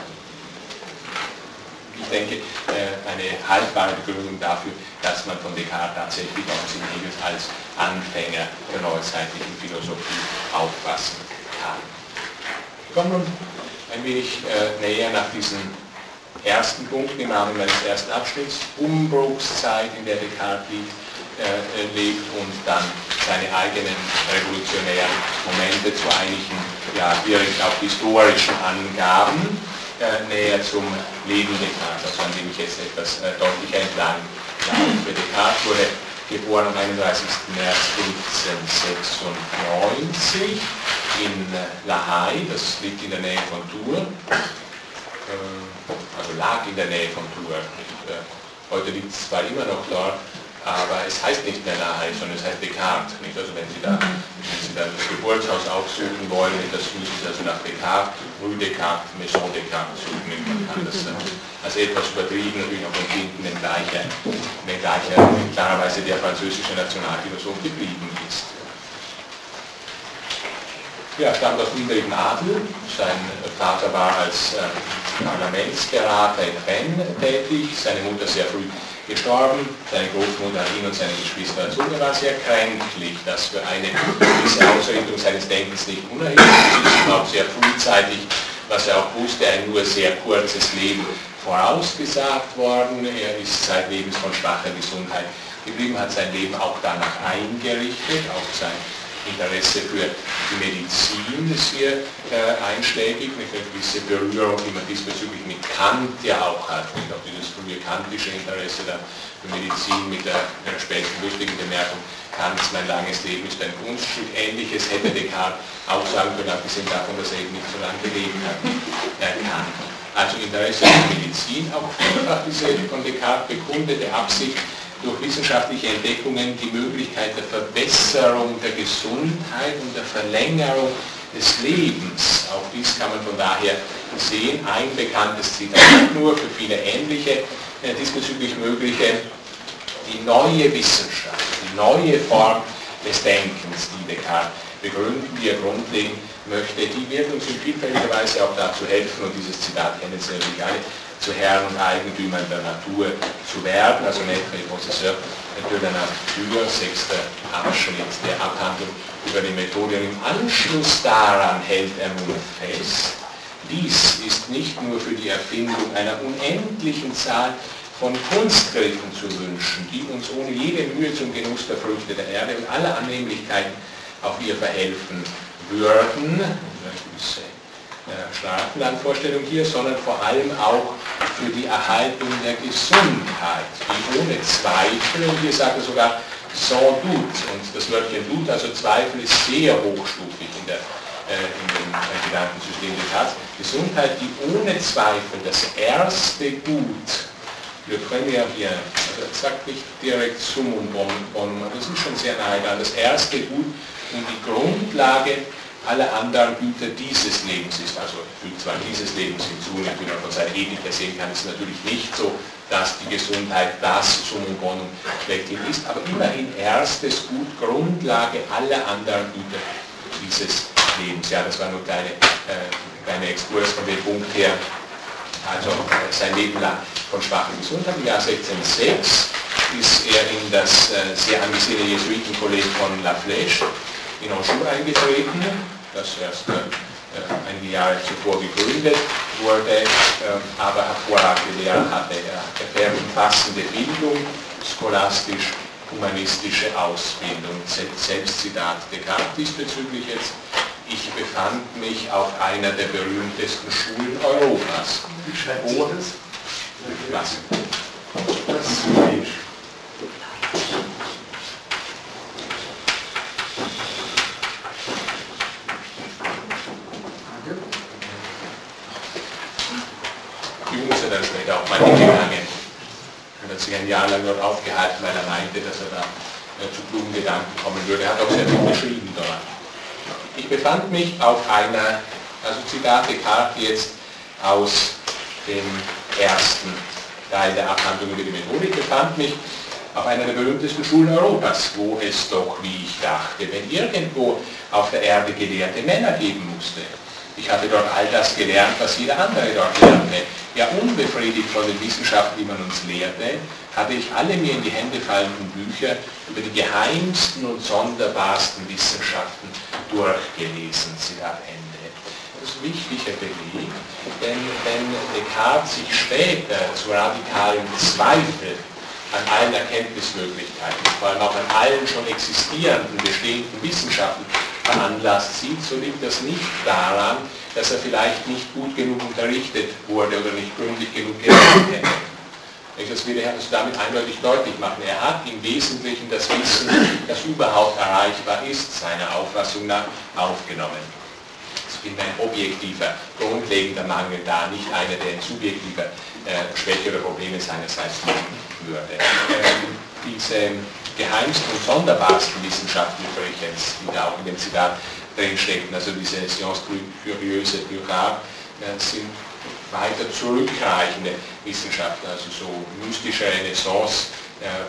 ich denke, äh, eine haltbare Begründung dafür, dass man von Descartes tatsächlich auch in als Anfänger der neuzeitlichen Philosophie auffassen kann. Ich komme nun ein wenig äh, näher nach diesen ersten Punkt im Rahmen meines ersten Abschnitts, Umbruchszeit, in der Descartes liegt, äh, lebt und dann seine eigenen revolutionären Momente zu einigen, ja, direkt auch historischen Angaben äh, näher zum Leben Descartes, also an dem ich jetzt etwas äh, deutlicher entlang laufe. Descartes wurde geboren am 31. März 1596 in La Haye, das liegt in der Nähe von Tours. Äh, also lag in der Nähe von Tours. Äh, heute liegt es zwar immer noch dort, aber es heißt nicht mehr nahe, sondern es heißt Descartes. Nicht? Also wenn Sie, da, wenn Sie da das Geburtshaus aufsuchen wollen, das müssen Sie also nach Descartes, Rue Descartes, Maison Descartes suchen. Man kann das äh, als etwas übertrieben natürlich auch empfinden, wenngleich er, wenngleich er in der französische Nationalphilosoph geblieben ist. Ja, stammt aus niedrigem Adel. Sein Vater war als äh, Parlamentsberater in Rennes tätig, seine Mutter sehr früh gestorben, seine Großmutter ihn und seine Geschwister erzogen, er war sehr kränklich, das für eine gewisse Ausrichtung seines Denkens nicht unerheblich. Ist, auch sehr frühzeitig, was er auch wusste, ein nur sehr kurzes Leben vorausgesagt worden, er ist zeitlebens von schwacher Gesundheit geblieben, hat sein Leben auch danach eingerichtet, auch sein Interesse für die Medizin ist hier äh, einschlägig, mit einer gewissen Berührung, die man diesbezüglich mit Kant ja auch hat, und auch dieses frühe kantische Interesse der Medizin mit der, der späten lustigen Bemerkung, Kants mein langes Leben ist ein Kunststück. Ähnliches hätte Descartes auch sagen können, abgesehen davon, dass er eben nicht so lange gelebt hat. Er kann. Also Interesse an Medizin, auch vielfach diese von Descartes bekundete Absicht, durch wissenschaftliche Entdeckungen die Möglichkeit der Verbesserung der Gesundheit und der Verlängerung des Lebens. Auch dies kann man von daher sehen. Ein bekanntes Zitat, nur für viele ähnliche äh, diesbezüglich mögliche, die neue Wissenschaft, die neue Form des Denkens, die Descartes begründen, die er grundlegen möchte, die wird uns in vielfältiger Weise auch dazu helfen, und dieses Zitat kennen Sie natürlich alle, zu Herren und Eigentümern der Natur zu werden, also et Possesseur de la Nature, sechster Abschnitt der Abhandlung über die Methode. Und im Anschluss daran hält er nun fest, dies ist nicht nur für die Erfindung einer unendlichen Zahl von Kunstgriffen zu wünschen, die uns ohne jede Mühe zum Genuss der Früchte der Erde und aller Annehmlichkeiten auf ihr verhelfen würden, Strafenlandvorstellung hier, sondern vor allem auch für die Erhaltung der Gesundheit, die ohne Zweifel, und hier sagt er sogar sans doute, und das Wörtchen doute, also Zweifel ist sehr hochstufig in, der, äh, in dem äh, Gedankensystem Descartes, Gesundheit, die ohne Zweifel das erste Gut, le premier bien, also er sagt nicht direkt summum bonum, das ist schon sehr nahe dran, das erste Gut und die Grundlage alle anderen Güter dieses Lebens ist. Also fügt zwar dieses Lebens hinzu, wie man von seiner Ethik her sehen kann, ist natürlich nicht so, dass die Gesundheit das Summum Bonum schlechthin ist, aber immerhin erstes Gut, Grundlage aller anderen Güter dieses Lebens. Ja, das war nur kleine, äh, kleine Exkurs von dem Punkt her, also äh, sein Leben lang von schwacher Gesundheit. Im Jahr 1606 ist er in das äh, sehr angesehene Jesuitenkolleg von La Flèche in Anjou eingetreten das erst äh, einige Jahre zuvor gegründet wurde, äh, aber hervorragende Lehrer hatte. Er erfährt umfassende Bildung, scholastisch humanistische Ausbildung. Selbstzitat Descartes diesbezüglich jetzt. Ich befand mich auf einer der berühmtesten Schulen Europas. Wie schreibt sich das? Was? Das er dann später auch mal hingegangen. Er hat sich ein Jahr lang dort aufgehalten, weil er meinte, dass er da äh, zu klugen Gedanken kommen würde. Er hat auch sehr viel geschrieben dort. Ich befand mich auf einer, also Zitate Karte jetzt aus dem ersten Teil der Abhandlung über die Methodik, befand mich auf einer der berühmtesten Schulen Europas, wo es doch, wie ich dachte, wenn irgendwo auf der Erde gelehrte Männer geben musste. Ich hatte dort all das gelernt, was jeder andere dort lernte ja unbefriedigt von den Wissenschaften, die man uns lehrte, hatte ich alle mir in die Hände fallenden Bücher über die geheimsten und sonderbarsten Wissenschaften durchgelesen. Zitat Ende. Das ist ein wichtiger Beleg, denn wenn Descartes sich später zu radikalen Zweifel an allen Erkenntnismöglichkeiten, vor allem auch an allen schon existierenden, bestehenden Wissenschaften veranlasst sieht, so liegt das nicht daran, dass er vielleicht nicht gut genug unterrichtet wurde oder nicht gründlich genug gelernt hätte. Das will er also damit eindeutig deutlich machen. Er hat im Wesentlichen das Wissen, das überhaupt erreichbar ist, seiner Auffassung nach aufgenommen. Ich finde ein objektiver, grundlegender Mangel da, nicht einer, der in subjektiver äh, Schwäche oder Probleme seinerseits machen würde. Ähm, diese geheimsten und sonderbarsten Wissenschaften übrigens, die da auch in dem Zitat drinstecken, also diese Science Curieuse du Rare, sind weiter zurückreichende Wissenschaften, also so mystische Renaissance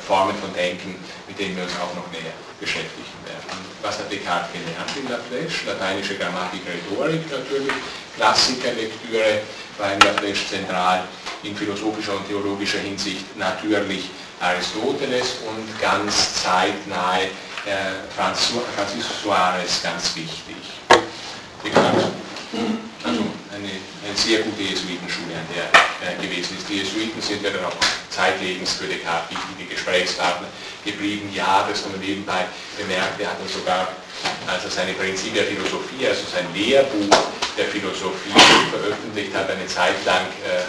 Formen von Denken, mit denen wir uns auch noch näher beschäftigen werden. Was hat Descartes gelernt in La Flèche? Lateinische Grammatik, Rhetorik natürlich, Klassikerlektüre war in La Flèche zentral, in philosophischer und theologischer Hinsicht natürlich Aristoteles und ganz zeitnahe äh, Francisco Suarez ganz wichtig. Descartes, also eine, eine sehr gute Jesuitenschule, an der äh, gewesen ist. Die Jesuiten sind ja dann auch zeitlebens für Descartes wichtige Gesprächspartner geblieben. Ja, das wir nebenbei bemerkt, er hat dann sogar also seine Prinzipia Philosophie, also sein Lehrbuch der Philosophie veröffentlicht hat, eine Zeit lang äh,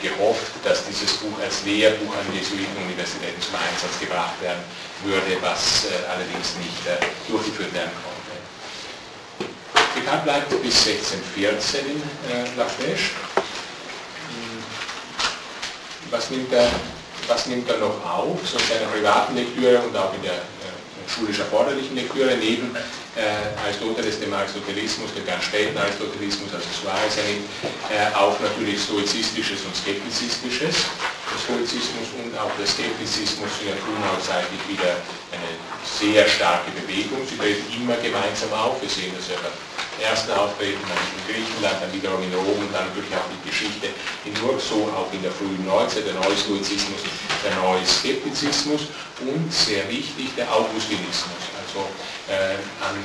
gehofft, dass dieses Buch als Lehrbuch an Jesuitenuniversitäten zum Einsatz gebracht werden würde, was äh, allerdings nicht äh, durchgeführt werden konnte. Descartes bleibt bis 1614 in äh, La Flèche. Hm. Was nimmt, er, was nimmt er noch auf? So in seiner privaten Lektüre und auch in der schulisch erforderlichen Lektüre neben äh, Aristoteles, dem Aristotelismus, dem ganz späten Aristotelismus, also Suarez, äh, auch natürlich Stoizistisches und Skeptizistisches. Der Stoizismus und auch der Skeptizismus sind ja frühneuzeitlich wieder eine sehr starke Bewegung. Sie treten immer gemeinsam auf. Wir sehen das ja ersten Auftreten, dann in Griechenland, dann wiederum in Rom und dann natürlich auch die Geschichte in Nur so auch in der frühen Neuzeit, der neue Stoizismus, der neue Skeptizismus und sehr wichtig der Augustinismus. Also äh, an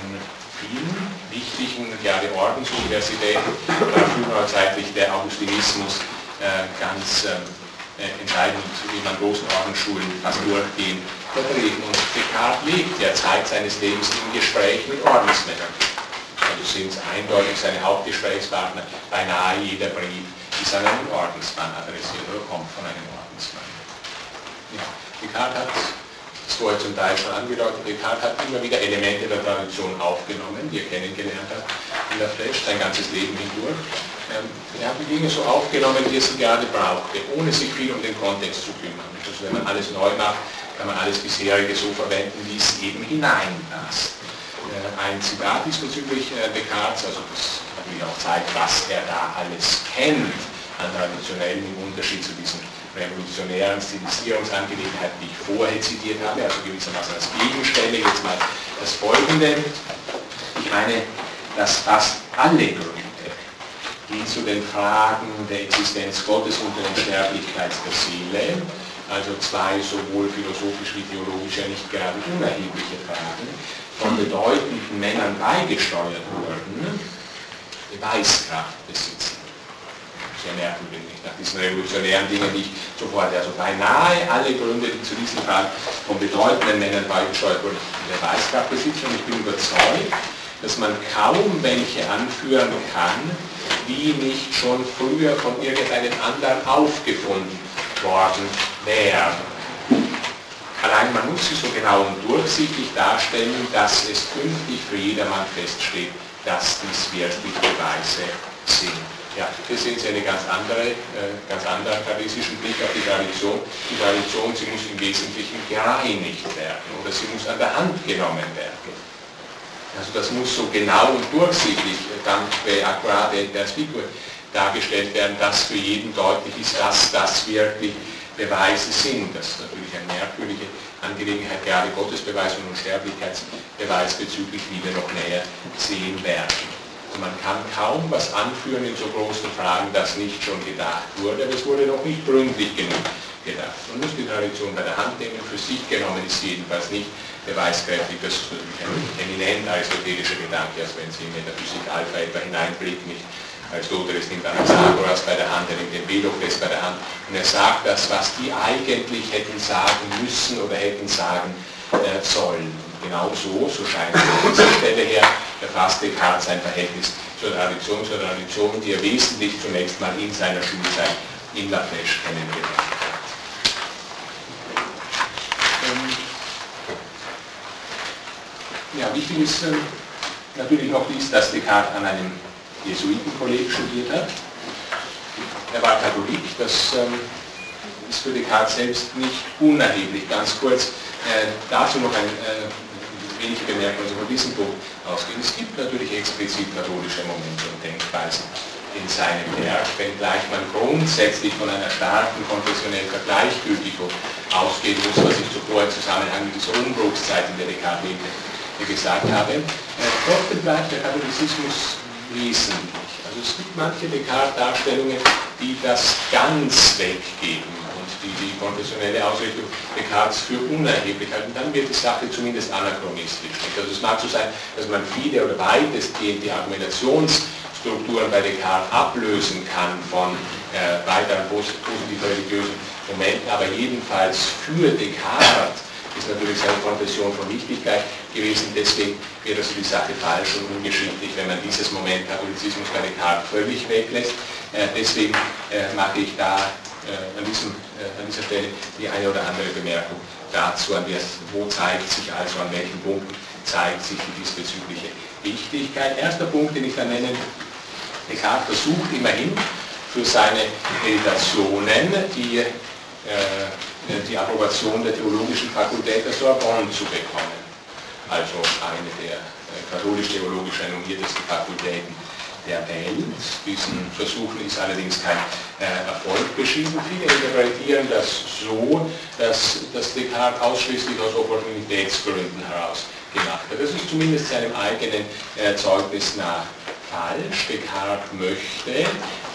vielen wichtigen, gerade Ordensuniversitäten war frühneuzeitlich der Augustinismus äh, ganz ähm, äh, entscheidend, wie man großen Ordensschulen fast durchgehend vertreten. Und Descartes lebt ja Zeit seines Lebens im Gespräch mit Ordensmännern. Sind es eindeutig seine Hauptgesprächspartner, beinahe jeder Brief ist an einen Ordensmann adressiert oder kommt von einem Ordensmann. Ja, Descartes hat das vorher zum Teil schon angedeutet, Descartes hat immer wieder Elemente der Tradition aufgenommen, die er kennengelernt hat in der Flash, sein ganzes Leben hindurch. Ähm, er hat die Dinge so aufgenommen, wie er sie gerade brauchte, ohne sich viel um den Kontext zu kümmern. Also wenn man alles neu macht, kann man alles bisherige so verwenden, wie es eben hineinpasst. Äh, ein Zitat diesbezüglich äh, Descartes, also das natürlich auch zeigt, was er da alles kennt an traditionellen im Unterschied zu diesen revolutionären Stilisierungsangelegenheiten, die ich vorher zitiert habe, also gewissermaßen als Gegenstelle. Jetzt mal das Folgende. Ich meine, dass fast alle Gründe, die zu den Fragen der Existenz Gottes und der Unsterblichkeit der Seele, also zwei sowohl philosophisch wie theologisch ja nicht gerade unerhebliche Fragen, von bedeutenden Männern beigesteuert wurden, Beweiskraft besitzen sehr merkwürdig, nach diesen revolutionären Dingen, die ich sofort, also beinahe alle Gründe, die zu diesen Fragen von bedeutenden Männern beigesteuert wurden, der Weißkraft besitzen. Und ich bin überzeugt, dass man kaum welche anführen kann, die nicht schon früher von irgendeinem anderen aufgefunden worden wären. Allein man muss sie so genau und durchsichtig darstellen, dass es künftig für jedermann feststeht, dass dies wirklich Beweise sind. Ja, hier sehen Sie eine ganz andere, äh, ganz anderen tradistischen Blick auf die Tradition. Die Tradition, sie muss im Wesentlichen gereinigt werden oder sie muss an der Hand genommen werden. Also das muss so genau und durchsichtig, äh, dann bei akkurate Perspektive dargestellt werden, dass für jeden deutlich ist, dass das wirklich Beweise sind. Das ist natürlich eine Angelegenheit, gerade Gottesbeweis und Unsterblichkeitsbeweis bezüglich, wie wir noch näher sehen werden. Man kann kaum was anführen in so großen Fragen, das nicht schon gedacht wurde, aber es wurde noch nicht gründlich genug gedacht. Man muss die Tradition bei der Hand nehmen, für sich genommen ist jedenfalls nicht beweiskräftig, das ist ein eminent aristotelischer Gedanke, als wenn Sie in Metaphysik Alpha etwa hineinblicken, Aristoteles nimmt Anaxagoras bei der Hand, er nimmt den Empedokles bei der Hand und er sagt das, was die eigentlich hätten sagen müssen oder hätten sagen äh, sollen. Genau so, so scheint es an dieser Stelle her, erfasst Descartes sein Verhältnis zur Tradition, zur Tradition, die er wesentlich zunächst mal in seiner Schulzeit in La Flèche kennengelernt hat. Ähm, ja, wichtig ist ähm, natürlich noch dies, dass Descartes an einem Jesuitenkolleg studiert hat. Er war Katholik, das ähm, ist für Descartes selbst nicht unerheblich. Ganz kurz äh, dazu noch ein äh, wenige Bemerkungen also von diesem Punkt ausgehen. Es gibt natürlich explizit katholische Momente und Denkweisen in seinem Werk, wenngleich man grundsätzlich von einer starken konfessionellen Vergleichgültigung ausgehen muss, was ich zuvor im Zusammenhang mit dieser Umbruchszeit in der Descartes gesagt habe. Äh, trotzdem bleibt der Katholizismus wesentlich. Also es gibt manche Descartes-Darstellungen, die das ganz weggeben und die die konfessionelle Ausrichtung Descartes für unerheblich halten. Dann wird die Sache zumindest anachronistisch. Also es mag so sein, dass man viele oder weitestgehend die Argumentationsstrukturen bei Descartes ablösen kann von äh, weiteren positiv religiösen Momenten, aber jedenfalls für Descartes ist natürlich seine Konfession von Wichtigkeit gewesen. Deswegen wäre also die Sache falsch und ungeschicklich, wenn man dieses Moment Katholizismus Descartes völlig weglässt. Äh, deswegen äh, mache ich da äh, an, diesem, an, dieser Stelle die eine oder andere Bemerkung dazu, an der, wo zeigt sich also, an welchen Punkten zeigt sich die diesbezügliche Wichtigkeit. Erster Punkt, den ich da nenne, Descartes versucht immerhin für seine Meditationen die äh, die Approbation der Theologischen Fakultät der Sorbonne zu bekommen. Also eine der äh, katholisch-theologisch renommiertesten Fakultäten der Welt. Diesen Versuchen ist allerdings kein äh, Erfolg beschieden. Viele interpretieren das so, dass das Descartes ausschließlich aus Opportunitätsgründen heraus gemacht hat. Das ist zumindest seinem eigenen äh, Zeugnis nach falsch. Descartes möchte,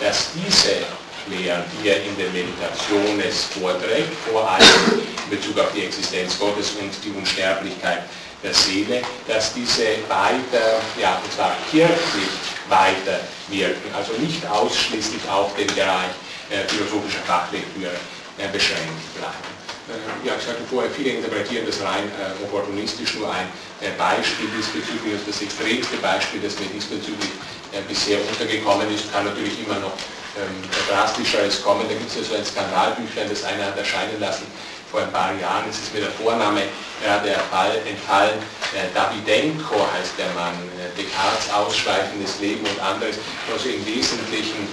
dass diese Lehren, die er in den Meditationes vorträgt, vor allem in Bezug auf die Existenz Gottes und die Unsterblichkeit der Seele, dass diese weiter, ja, und zwar kirchlich weiter wirken, also nicht ausschließlich auf den Bereich äh, philosophischer Fachlektüre äh, beschränkt bleiben. Äh, ja, ich sagte vorher, viele interpretieren das rein äh, opportunistisch, nur ein äh, Beispiel diesbezüglich, das extremste Beispiel, das mir diesbezüglich äh, bisher untergekommen ist, kann natürlich immer noch ähm, drastischeres kommen. Da gibt es ja so ein Skandalbüchlein, das einer hat erscheinen lassen vor ein paar Jahren. Es ist mir der Vorname ja, der Fall, entfallen. Äh, Davidenko heißt der Mann. Äh, Descartes ausschweifendes Leben und anderes. Also im Wesentlichen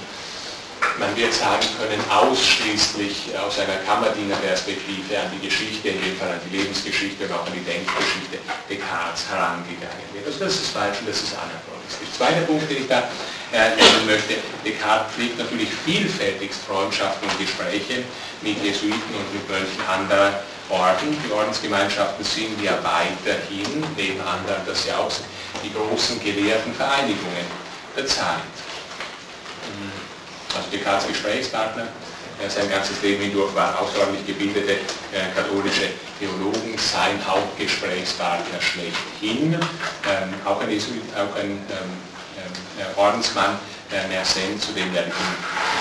man wird sagen können, ausschließlich aus einer Kammerdienerperspektive an die Geschichte, in dem Fall an die Lebensgeschichte und auch an die Denkgeschichte Descartes herangegangen wird. Also das ist falsch und das ist anachronistisch. Zweiter Punkt, den ich da äh, nennen möchte, Descartes pflegt natürlich vielfältigst Freundschaften und Gespräche mit Jesuiten und mit Mönchen anderer Orden. Die Ordensgemeinschaften sind ja weiterhin, neben anderen das ja auch, die großen gelehrten Vereinigungen der Zeit also Descartes Gesprächspartner. Sein ganzes Leben hindurch waren außerordentlich gebildete äh, katholische Theologen, sein Hauptgesprächspartner schlechthin, ähm, auch ein, auch ein ähm, ähm, Ordensmann, äh, Mersenne, zu dem werde ich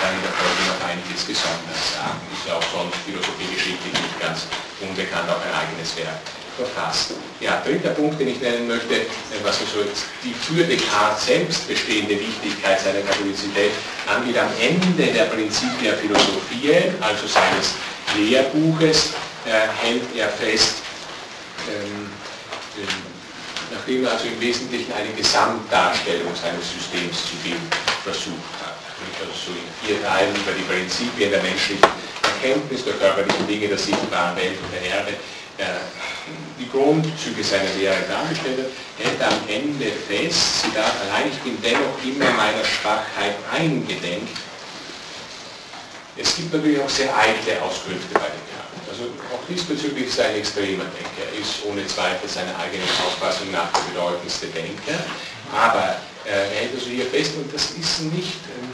dann in der Folge noch einiges Besonderes sagen. Ist ja auch sonst philosophiegeschichtlich nicht ganz unbekannt, auch ein eigenes Werk verfasst. Ja, dritter Punkt, den ich nennen möchte, äh, was so die für Descartes selbst bestehende Wichtigkeit seiner Katholizität angeht, am Ende der Prinzipia Philosophie, also seines Lehrbuches, äh, hält er fest, ähm, nachdem er also im Wesentlichen eine Gesamtdarstellung seines Systems zu geben versucht hat. Also so in vier Teilen über die Prinzipien der menschlichen Erkenntnis, der körperlichen Dinge, der sichtbaren Welt und der Erde, die Grundzüge seiner Lehre dargestellt hat, hält am Ende fest, Zitat, allein ich bin dennoch immer meiner Schwachheit eingedenk. Es gibt natürlich auch sehr eitle Auskünfte bei den Karten. Also auch diesbezüglich ist er ein extremer Denker. Er ist ohne Zweifel seiner eigenen Auffassung nach der bedeutendste Denker. Aber äh, er hält also hier fest, und das ist nicht ähm,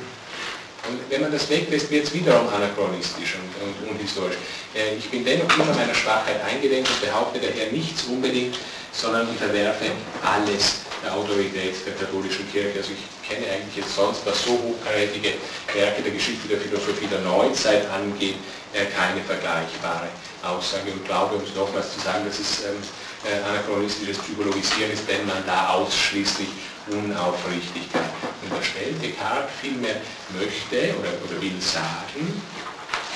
und wenn man das weglässt, wird es wiederum anachronistisch und, und unhistorisch. Äh, ich bin dennoch immer meiner Schwachheit eingedenk und behaupte daher nichts unbedingt, sondern unterwerfe alles der Autorität der katholischen Kirche. Also ich kenne eigentlich jetzt sonst, was so hochkarätige Werke der Geschichte der Philosophie der Neuzeit angeht, äh, keine vergleichbare Aussage und glaube, um es nochmals zu sagen, dass es ähm, äh, anachronistisches Psychologisieren ist, wenn man da ausschließlich Unaufrichtigkeit unterstellt. Descartes vielmehr möchte oder, oder will sagen,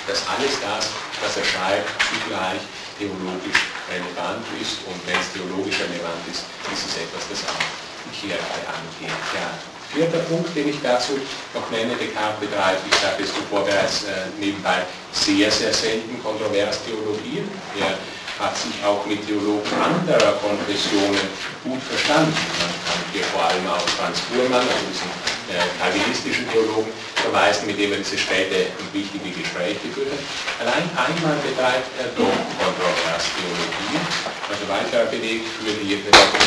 dass alles das, was er schreibt, zugleich theologisch relevant ist und wenn es theologisch relevant ist, ist es etwas, das auch die Kirche angeht. Ja. Vierter Punkt, den ich dazu noch nenne, Descartes betreibt, ich sage es zuvor bereits äh, nebenbei, sehr, sehr selten kontrovers Theologie. Er hat sich auch mit Theologen anderer Konfessionen gut verstanden. Man kann hier vor allem auch Franz Fuhrmann, also diesen äh, Theologen verweisen, mit dem er diese späte und wichtige Gespräche geführt hat. Allein einmal betreibt er doch Kontroverstheologie. Also weiterer Beleg für die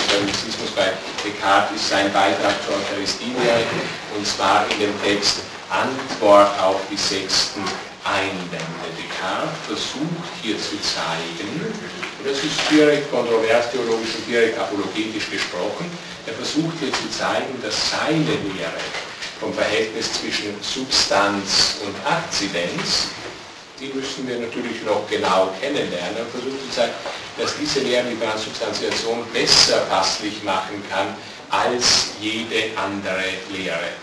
Kalvinismus bei Descartes ist sein Beitrag zur Eucharistie-Lehre und zwar in dem Text Antwort auf die sechsten Einwände. Descartes versucht hier zu zeigen, und das ist direkt kontrovers theologisch und direkt apologetisch gesprochen, er versucht hier zu zeigen, dass seine Lehre vom Verhältnis zwischen Substanz und Akzidenz, die müssen wir natürlich noch genau kennenlernen, er versucht zu zeigen, dass diese Lehre die Transsubstantiation besser passlich machen kann als jede andere Lehre.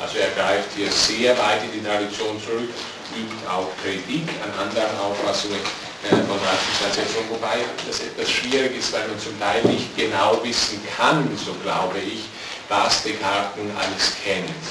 Also er greift hier sehr weit in die Tradition zurück, übt auch Kritik an anderen Auffassungen äh, von Transsubstantiation, wobei das etwas schwierig ist, weil man zum Teil nicht genau wissen kann, so glaube ich, was Descartes alles kennt.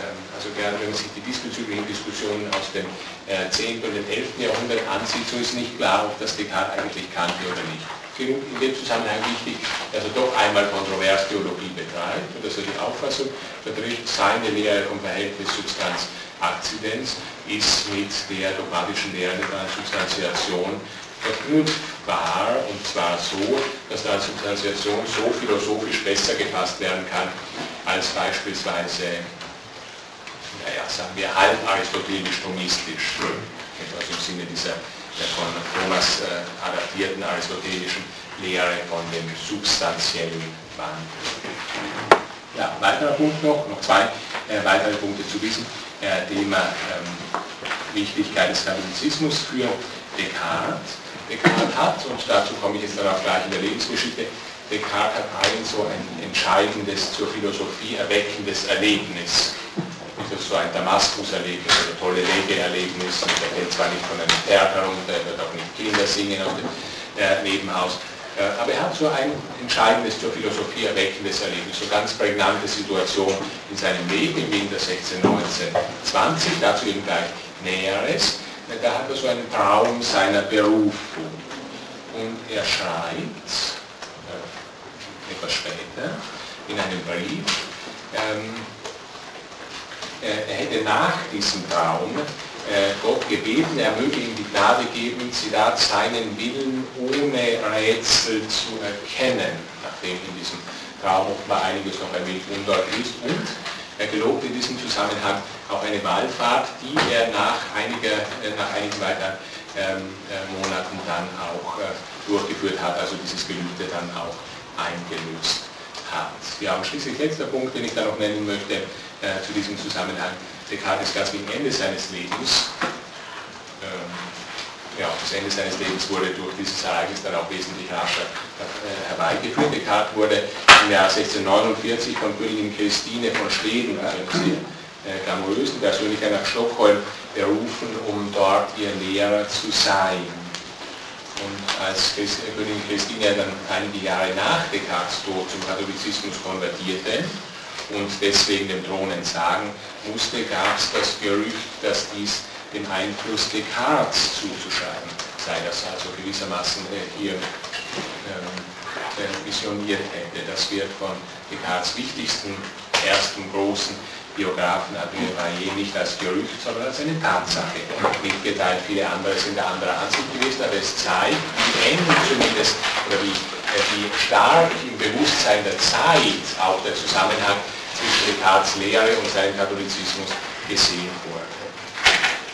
Ähm, also gerade wenn man sich die diesbezüglichen Diskussionen aus dem 10. Äh, und dem 11. Jahrhundert ansieht, so ist nicht klar, ob das Descartes eigentlich kannte oder nicht. In dem Zusammenhang wichtig, dass er doch einmal kontrovers Theologie betreibt und dass er die Auffassung vertritt, seine Lehre vom Verhältnis Substanz Akzidenz ist mit der dogmatischen Lehre der Transubstantiation verknüpfbar und zwar so, dass Transubstantiation so philosophisch besser gefasst werden kann als beispielsweise, naja, sagen wir halb aristotelisch-thomistisch, also im Sinne dieser von Thomas äh, adaptierten aristotelischen Lehre von dem substanziellen Wandel. Ja, weiterer Punkt noch, noch zwei äh, weitere Punkte zu wissen. Äh, Thema ähm, Wichtigkeit des Katholizismus für Descartes. Descartes hat, und dazu komme ich jetzt dann auch gleich in der Lebensgeschichte, Descartes hat ein so ein entscheidendes zur Philosophie erweckendes Erlebnis. Das ist so ein Damaskus-Erlebnis oder tolle Lege-Erlebnis. Er kennt zwar nicht von einem Theater und er wird auch nicht Kinder singen aus dem äh, Nebenhaus, aber er hat so ein entscheidendes zur Philosophie erweckendes Erlebnis, so ganz prägnante Situation in seinem Leben im Winter 16, 19, 20, dazu eben gleich Näheres. Äh, da hat er so einen Traum seiner Berufung. Und er schreibt, äh, etwas später, in einem Brief, ähm, er hätte nach diesem Traum äh, Gott gebeten, er möge ihm die Gnade geben, Zitat, seinen Willen ohne Rätsel zu erkennen, nachdem in diesem Traum offenbar einiges noch ein wenig undeutlich ist. Und er gelobt in diesem Zusammenhang auch eine Wallfahrt, die er nach, einiger, äh, nach einigen weiteren ähm, äh, Monaten dann auch äh, durchgeführt hat, also dieses Gelübde dann auch eingelöst hat. Ja, und schließlich letzter Punkt, den ich da noch nennen möchte äh, zu diesem Zusammenhang. Descartes ist ganz gegen Ende seines Lebens. Ähm, ja, das Ende seines Lebens wurde durch dieses Ereignis dann auch wesentlich rascher äh, herbeigeführt. Descartes wurde im Jahr 1649 von Königin Christine von Schweden, einer sehr äh, glamourösen Persönlichkeit, nach Stockholm berufen, um dort ihr Lehrer zu sein. Und als Königin Christine dann einige Jahre nach Descartes Tod zum Katholizismus konvertierte, und deswegen dem Thron entsagen musste, gab es das Gerücht, dass dies dem Einfluss Descartes zuzuschreiben sei, das also gewissermaßen äh, hier ähm, äh, visioniert hätte. Das wird von Descartes wichtigsten ersten großen Biografen Adrien nicht als Gerücht, sondern als eine Tatsache mitgeteilt. Viele andere sind der anderer Ansicht gewesen, aber es zeigt, wie eng zumindest, oder wie, äh, wie stark im Bewusstsein der Zeit auch der Zusammenhang zwischen Descartes Lehre und seinem Katholizismus gesehen wurde.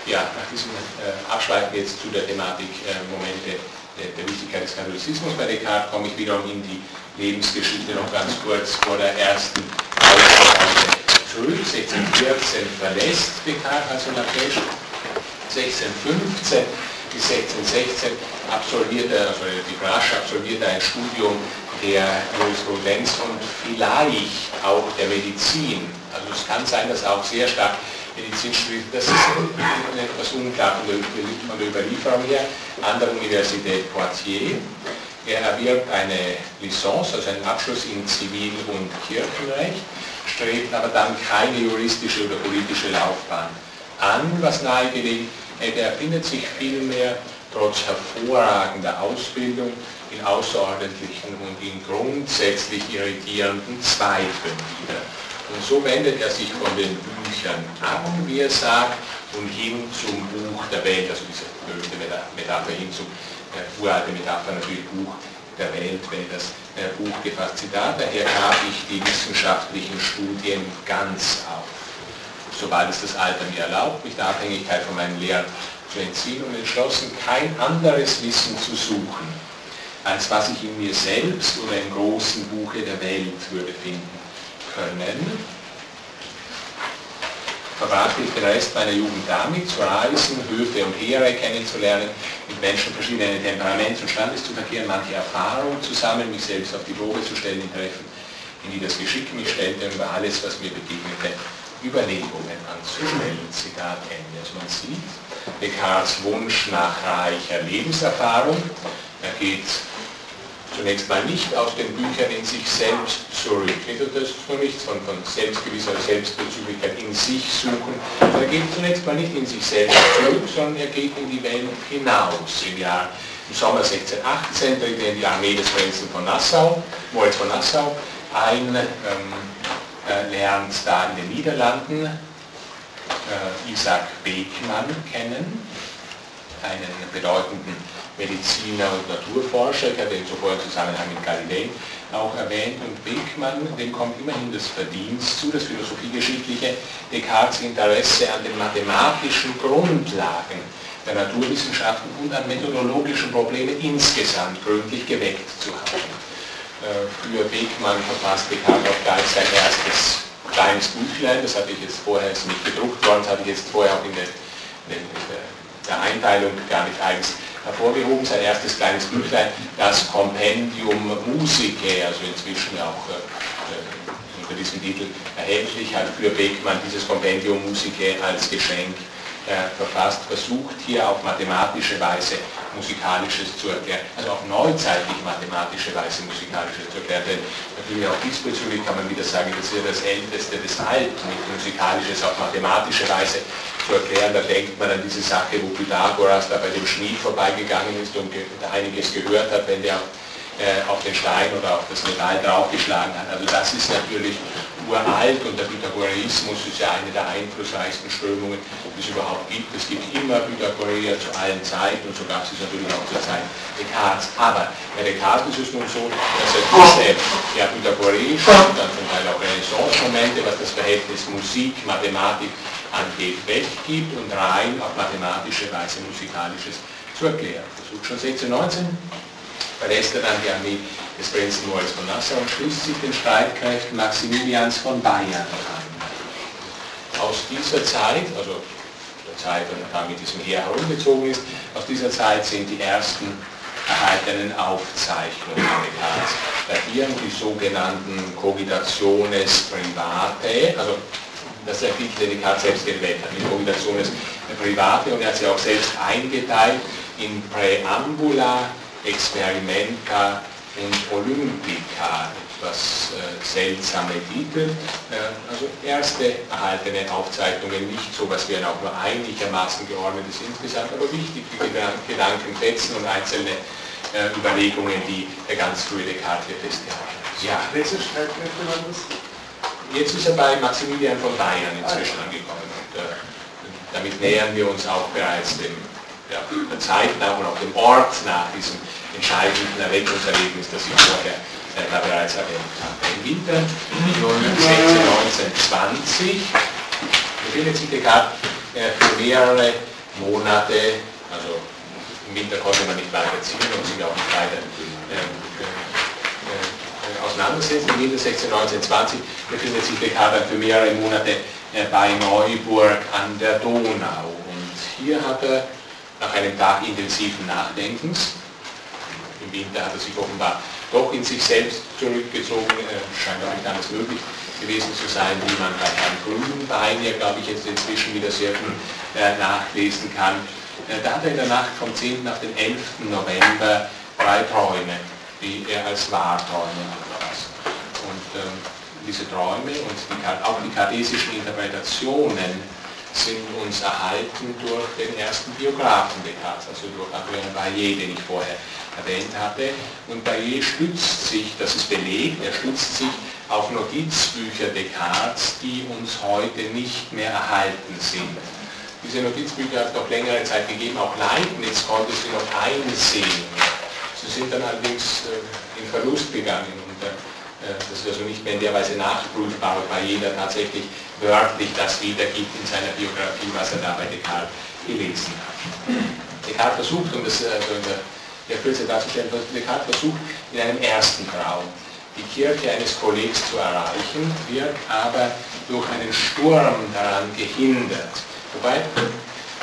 Ja, nach diesem äh, Abschweifen jetzt zu der Thematik äh, Momente der, der Wichtigkeit des Katholizismus bei Descartes komme ich wiederum in die Lebensgeschichte noch ganz kurz vor der ersten Ausgabe zurück. 1614 verlässt Descartes also Lakesh. 1615 bis 1616 absolviert er, also die Brasch absolviert er ein Studium der Jurisprudenz und vielleicht auch der Medizin. Also es kann sein, dass auch sehr stark Medizin studiert. Das ist etwas unklar von der, Überlieferung her. An der Universität Poitiers. Er erwirbt eine Licence, also einen Abschluss in Zivil- und Kirchenrecht strebt aber dann keine juristische oder politische Laufbahn an, was nahegelegt. Er findet sich vielmehr trotz hervorragender Ausbildung in außerordentlichen und in grundsätzlich irritierenden Zweifeln wieder. Und so wendet er sich von den Büchern ab, wie er sagt, und hin zum Buch der Welt, also diese berühmte Metapher hin zum äh, uralte Metapher natürlich Buch der Welt, wenn das äh, Buch gefasst. Zitat, daher gab ich die wissenschaftlichen Studien ganz auf, sobald es das Alter mir erlaubt, mich der Abhängigkeit von meinen Lehrern zu entziehen und entschlossen, kein anderes Wissen zu suchen, als was ich in mir selbst oder im großen Buche der Welt würde finden können verbrachte ich den Rest meiner Jugend damit, zu reisen, Höfe und Heere kennenzulernen, mit Menschen verschiedener Temperaments und Standes zu verkehren, manche Erfahrung zu sammeln, mich selbst auf die Probe zu stellen in Treffen, in die das Geschick mich stellte und über alles, was mir begegnete, Überlegungen anzustellen. Zitat Ende. Also man sieht Descartes Wunsch nach reicher Lebenserfahrung. Er geht zunächst mal nicht aus den Büchern in sich selbst zurück. Also das ist nur nichts von, von selbstgewisser Selbstbezüglichkeit in sich suchen. Er geht zunächst mal nicht in sich selbst zurück, sondern er geht in die Welt hinaus. Im Jahr im Sommer 1618 tritt er in die Armee des Prinzen von Nassau, Moritz von Nassau ein, ähm, äh, lernt da in den Niederlanden äh, Isaac Beckmann kennen, einen bedeutenden Mediziner und Naturforscher, ich hatte ihn zuvor im Zusammenhang mit Galilei auch erwähnt, und Beckmann, dem kommt immerhin das Verdienst zu, das philosophiegeschichtliche Descartes Interesse an den mathematischen Grundlagen der Naturwissenschaften und an methodologischen Problemen insgesamt gründlich geweckt zu haben. Äh, für Beckmann verfasst Descartes auch gleich sein erstes kleines Büchlein, das hatte ich jetzt vorher, ist nicht gedruckt worden, das hatte ich jetzt vorher auch in der, in der Einteilung gar nicht eigens hervorgehoben, sein erstes kleines Büchlein, das Kompendium Musicae, also inzwischen auch äh, äh, unter diesem Titel erhältlich, hat für Beckmann dieses Kompendium Musicae als Geschenk äh, verfasst, versucht hier auf mathematische Weise Musikalisches zu erklären, also auf neuzeitlich mathematische Weise Musikalisches zu erklären, denn natürlich auch diesbezüglich kann man wieder sagen, das ist ja das Älteste des Alten, Musikalisches auf mathematische Weise zu erklären. Da denkt man an diese Sache, wo Pythagoras da bei dem Schmied vorbeigegangen ist und einiges gehört hat, wenn der äh, auf den Stein oder auf das Metall draufgeschlagen hat. Also das ist natürlich uralt und der Pythagoreismus ist ja eine der einflussreichsten Strömungen, die es überhaupt gibt. Es gibt immer Pythagoreer zu allen Zeiten und so gab es natürlich auch zur Zeit Descartes. Aber bei Descartes ist es nun so, dass er diese ja, pythagoreischen und dann zum Teil auch Renaissance-Momente, was das Verhältnis Musik, Mathematik angeht, weggibt und rein auf mathematische Weise Musikalisches zu erklären. Versucht schon 1619, verlässt er dann die Armee des Prinzen Moritz von Nassau und schließt sich den Streitkräften Maximilians von Bayern an. Aus dieser Zeit, also der Zeit, wenn er mit diesem Heer herumgezogen ist, aus dieser Zeit sind die ersten erhaltenen Aufzeichnungen Descartes datieren die sogenannten Cogitationes private, also das ist der Titel, den Descartes selbst gewählt hat, die Cogitationes private und er hat sie auch selbst eingeteilt in Präambula, Experimenta und Olympica, etwas äh, seltsame Titel. Äh, also erste erhaltene Aufzeichnungen, nicht so was ein auch nur einigermaßen geordnetes insgesamt, aber wichtige Gedankenfetzen und einzelne äh, Überlegungen, die der ganz frühe Descartes hier festgehalten hat. Ja. Welche Streitkräfte waren das? Jetzt ist er bei Maximilian von Bayern inzwischen angekommen. Und, äh, damit nähern wir uns auch bereits dem, ja, der Zeit nach und auch dem Ort nach diesem entscheidenden Erweckungserlebnis, das ich vorher äh, da bereits erwähnt habe. Im Winter 1920 befindet sich Descartes äh, für mehrere Monate, also im Winter konnte man nicht weiter ziehen und sich auch nicht weiter äh, auseinandersetzen. Im Winter 16, 19, 20 befindet sich Descartes für mehrere Monate äh, bei Neuburg an der Donau. Und hier hat er nach einem Tag intensiven Nachdenkens im Winter hat er sich offenbar doch in sich selbst zurückgezogen, äh, scheint auch nicht anders möglich gewesen zu sein, wie man bei Herrn Grünbein ja, glaube ich, jetzt inzwischen wieder sehr viel äh, nachlesen kann. Da hat er in der Nacht vom 10. auf den 11. November drei Träume, die er als Wahrträume diese Träume und die, auch die kartesischen Interpretationen sind uns erhalten durch den ersten Biografen Descartes, also durch Adrien Baillet, den ich vorher erwähnt hatte. Und Baillet stützt sich, das ist belegt, er stützt sich auf Notizbücher Descartes, die uns heute nicht mehr erhalten sind. Diese Notizbücher hat es noch längere Zeit gegeben, auch Leibniz konnte sie noch einsehen. Sie sind dann allerdings äh, in Verlust gegangen und äh, das ist also nicht mehr in der Weise nachprüfbar, weil jeder tatsächlich wörtlich das wiedergibt in seiner Biografie, was er da bei Descartes gelesen hat. Descartes versucht, um das also in der, der Kürze darzustellen, Descartes versucht in einem ersten Traum die Kirche eines Kollegs zu erreichen, wird aber durch einen Sturm daran gehindert. Wobei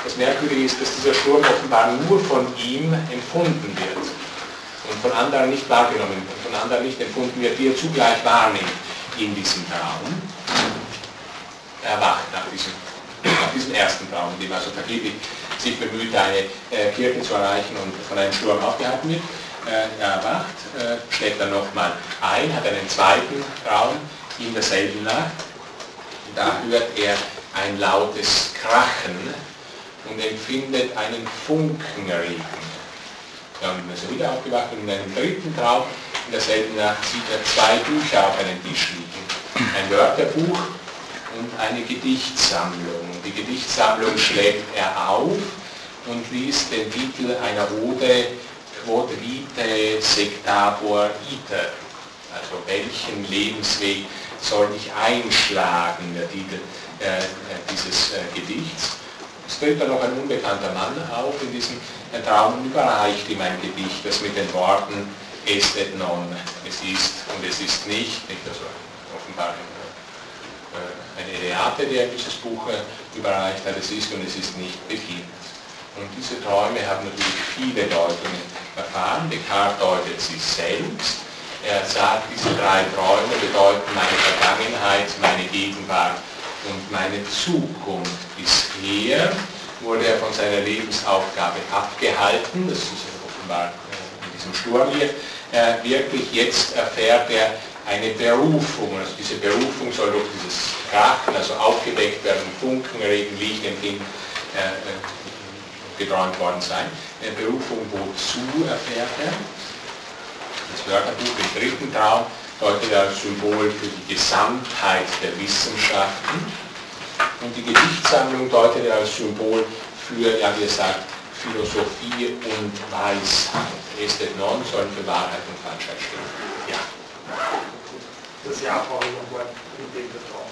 das Merkwürdige ist, dass dieser Sturm offenbar nur von ihm empfunden wird und von anderen nicht wahrgenommen, von anderen nicht empfunden wird, die er zugleich wahrnimmt in diesem Traum. Er wacht nach diesem, nach diesem ersten Traum, in dem also vergeblich sich bemüht, eine äh, Kirche zu erreichen und von einem Sturm aufgehalten wird. Äh, er erwacht, äh, schlägt dann nochmal ein, hat einen zweiten Traum in derselben Nacht. Da hört er ein lautes Krachen und empfindet einen Funkenregen. Dann ist er wieder aufgewacht und in einem dritten Traum in derselben Nacht sieht er zwei Bücher auf einem Tisch liegen. Ein Wörterbuch und eine Gedichtsammlung. Die Gedichtsammlung schlägt er auf und liest den Titel einer Ode quod vitae sectabor iter, also welchen Lebensweg soll ich einschlagen, der Titel äh, dieses äh, Gedichts. Es tritt dann noch ein unbekannter Mann auf in diesem Traum und überreicht ihm ein Gedicht, das mit den Worten est et non, es ist und es ist nicht, nicht also offenbar äh, eine Eleate, der dieses Buch äh, überreicht hat, es ist und es ist nicht beginnt. Und diese Träume haben natürlich viele Deutungen erfahren. Descartes deutet sie selbst. Er sagt, diese drei Träume bedeuten meine Vergangenheit, meine Gegenwart und meine Zukunft. Bisher wurde er von seiner Lebensaufgabe abgehalten, das ist offenbar äh, in diesem Sturm hier, äh, wirklich jetzt erfährt er eine Berufung. Also diese Berufung soll durch dieses Krachen, also aufgeweckt werden, Funken, Regen, Licht empfinden, äh, geträumt worden sein. Eine Berufung wozu erfährt er? Das Wörterbuch im dritten Traum deutet als Symbol für die Gesamtheit der Wissenschaften und die Gedichtssammlung deutet als Symbol für, ja wie er sagt, Philosophie und Weisheit. Estet non sollen für Wahrheit und Falschheit stehen. Ja. Das Jahr brauche ich nochmal, in dem der Traum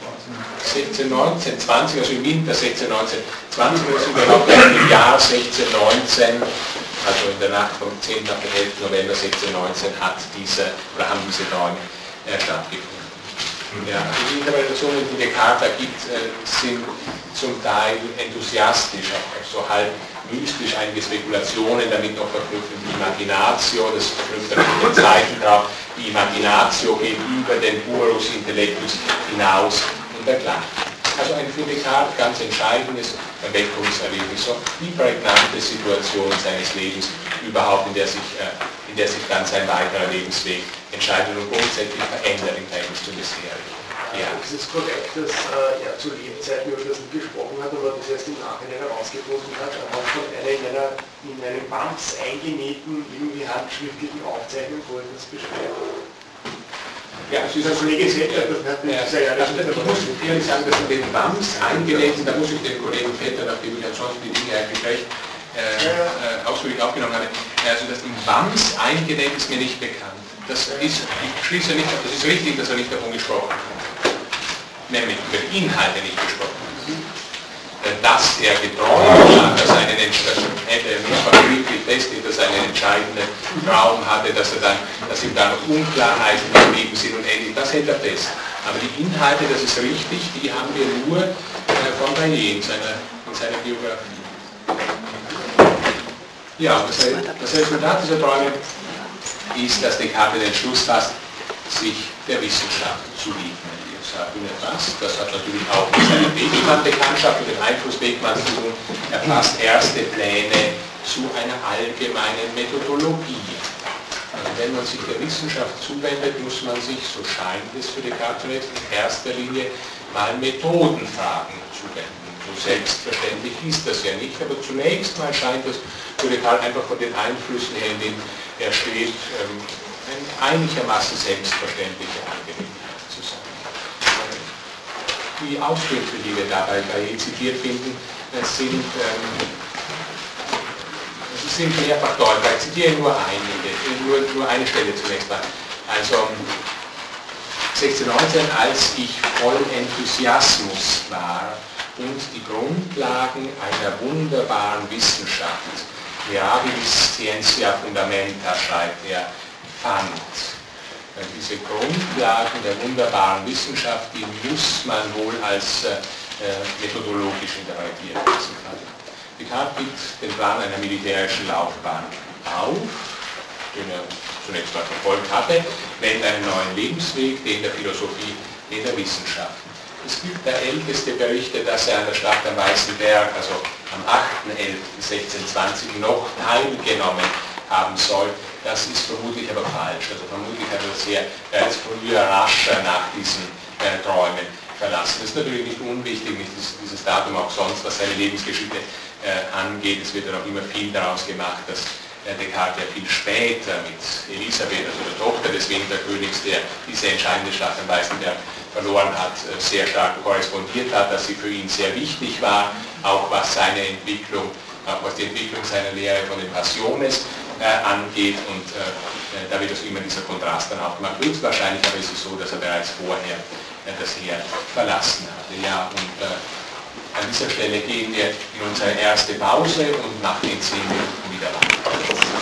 16, 19, 20, also im Winter 16, 19, 20, wir sind überhaupt im Jahr 16, 19, also in der Nacht vom 10. auf den 11. November 16, 19 hat diese, oder haben diese Träume äh, stattgefunden. Ja, die Interpretationen, die Descartes gibt, äh, sind zum Teil enthusiastisch, also halb mystisch, einige Spekulationen damit noch verknüpft, die Imaginatio, das verknüpft dann mit den Zeichen drauf, die Imaginatio geht über den Purus Intellectus hinaus und dergleichen. Also ein für Descartes ganz entscheidendes Erweckungserlebnis, so die prägnante Situation seines Lebens überhaupt, in der sich, äh, in der sich dann sein weiterer Lebensweg entscheidet und grundsätzlich verändert im Verhältnis zum bisherigen. Ja. Es ist korrekt, dass äh, er zu Lebzeiten über das nicht gesprochen hat, aber das erst im Nachhinein herausgefunden hat, anhand von einer in, einer in einem Bams eingenähten, irgendwie handschriftlichen Aufzeichnung, wo er das beschreibt. Ja, also Kollege Vetter, das hat ja, also ich muss ehrlich sagen, dass in den BAMs eingenäht sind, da muss ich den Kollegen Vetter, nachdem ich ansonsten die Dinge eigentlich recht äh, äh, ausführlich aufgenommen habe, also dass in BAMs eingenäht ist mir nicht bekannt. Das ist, ich schließe nicht, das ist richtig, dass er nicht davon gesprochen hat nämlich über Inhalte nicht gesprochen ist. Äh, dass er geträumt hat, dass er nicht mal dass er einen entscheidenden Traum hatte, dass, er dann, dass ihm da noch Unklarheiten geblieben sind und ähnlich, das hält er fest. Aber die Inhalte, das ist richtig, die haben wir nur äh, von Rayet in seiner, in seiner Biografie. Ja, das, Resultat dieser Träume ist, dass Descartes den Schluss fasst, sich der Wissenschaft zu lieben. 1920. Das hat natürlich auch mit seiner Wegmann-Bekanntschaft und dem Einfluss Wegmanns zu tun. Er fasst erste Pläne zu einer allgemeinen Methodologie. Also wenn man sich der Wissenschaft zuwendet, muss man sich, so scheint es für Descartes zunächst, in erster Linie mal Methodenfragen zuwenden. So selbstverständlich ist das ja nicht, aber zunächst mal scheint es für Descartes einfach von den Einflüssen her, in denen er steht, ähm, eine einigermaßen selbstverständlicher Angelegenheit die Auskünfte, die wir dabei bei zitiert finden, sind, ähm, sind mehrfach deutlich. Ich zitiere nur einige, nur, nur eine Stelle zunächst mal. Also 1619, als ich voll Enthusiasmus war und die Grundlagen einer wunderbaren Wissenschaft, Mirabilis Scientia Fundamenta, schreibt er, fand. Diese Grundlagen der wunderbaren Wissenschaft, die muss man wohl als äh, methodologisch interpretieren. Descartes gibt den Plan einer militärischen Laufbahn auf, den er zunächst mal verfolgt hatte, nennt einen neuen Lebensweg, den der Philosophie, den der Wissenschaft. Es gibt der älteste Berichte, dass er an der Stadt am Weißen Berg, also am 8.11.1620, noch teilgenommen haben soll. Das ist vermutlich aber falsch. Also vermutlich hat er sehr bereits früher rascher nach diesen äh, Träumen verlassen. Das ist natürlich nicht unwichtig, nicht dieses, dieses Datum auch sonst, was seine Lebensgeschichte äh, angeht. Es wird dann auch immer viel daraus gemacht, dass äh, Descartes ja viel später mit Elisabeth, also der Tochter des Winterkönigs, der diese entscheidende Stadt am Weißenberg verloren hat, äh, sehr stark korrespondiert hat, dass sie für ihn sehr wichtig war, auch was seine Entwicklung, auch was die Entwicklung seiner Lehre von den Passiones äh, angeht und äh, da wird also immer dieser Kontrast dann auch gemacht. Höchstwahrscheinlich aber ist es so, dass er bereits vorher das Heer verlassen hatte. Ja, und an dieser Stelle gehen wir in unsere erste Pause und nach den zehn Minuten wieder weiter.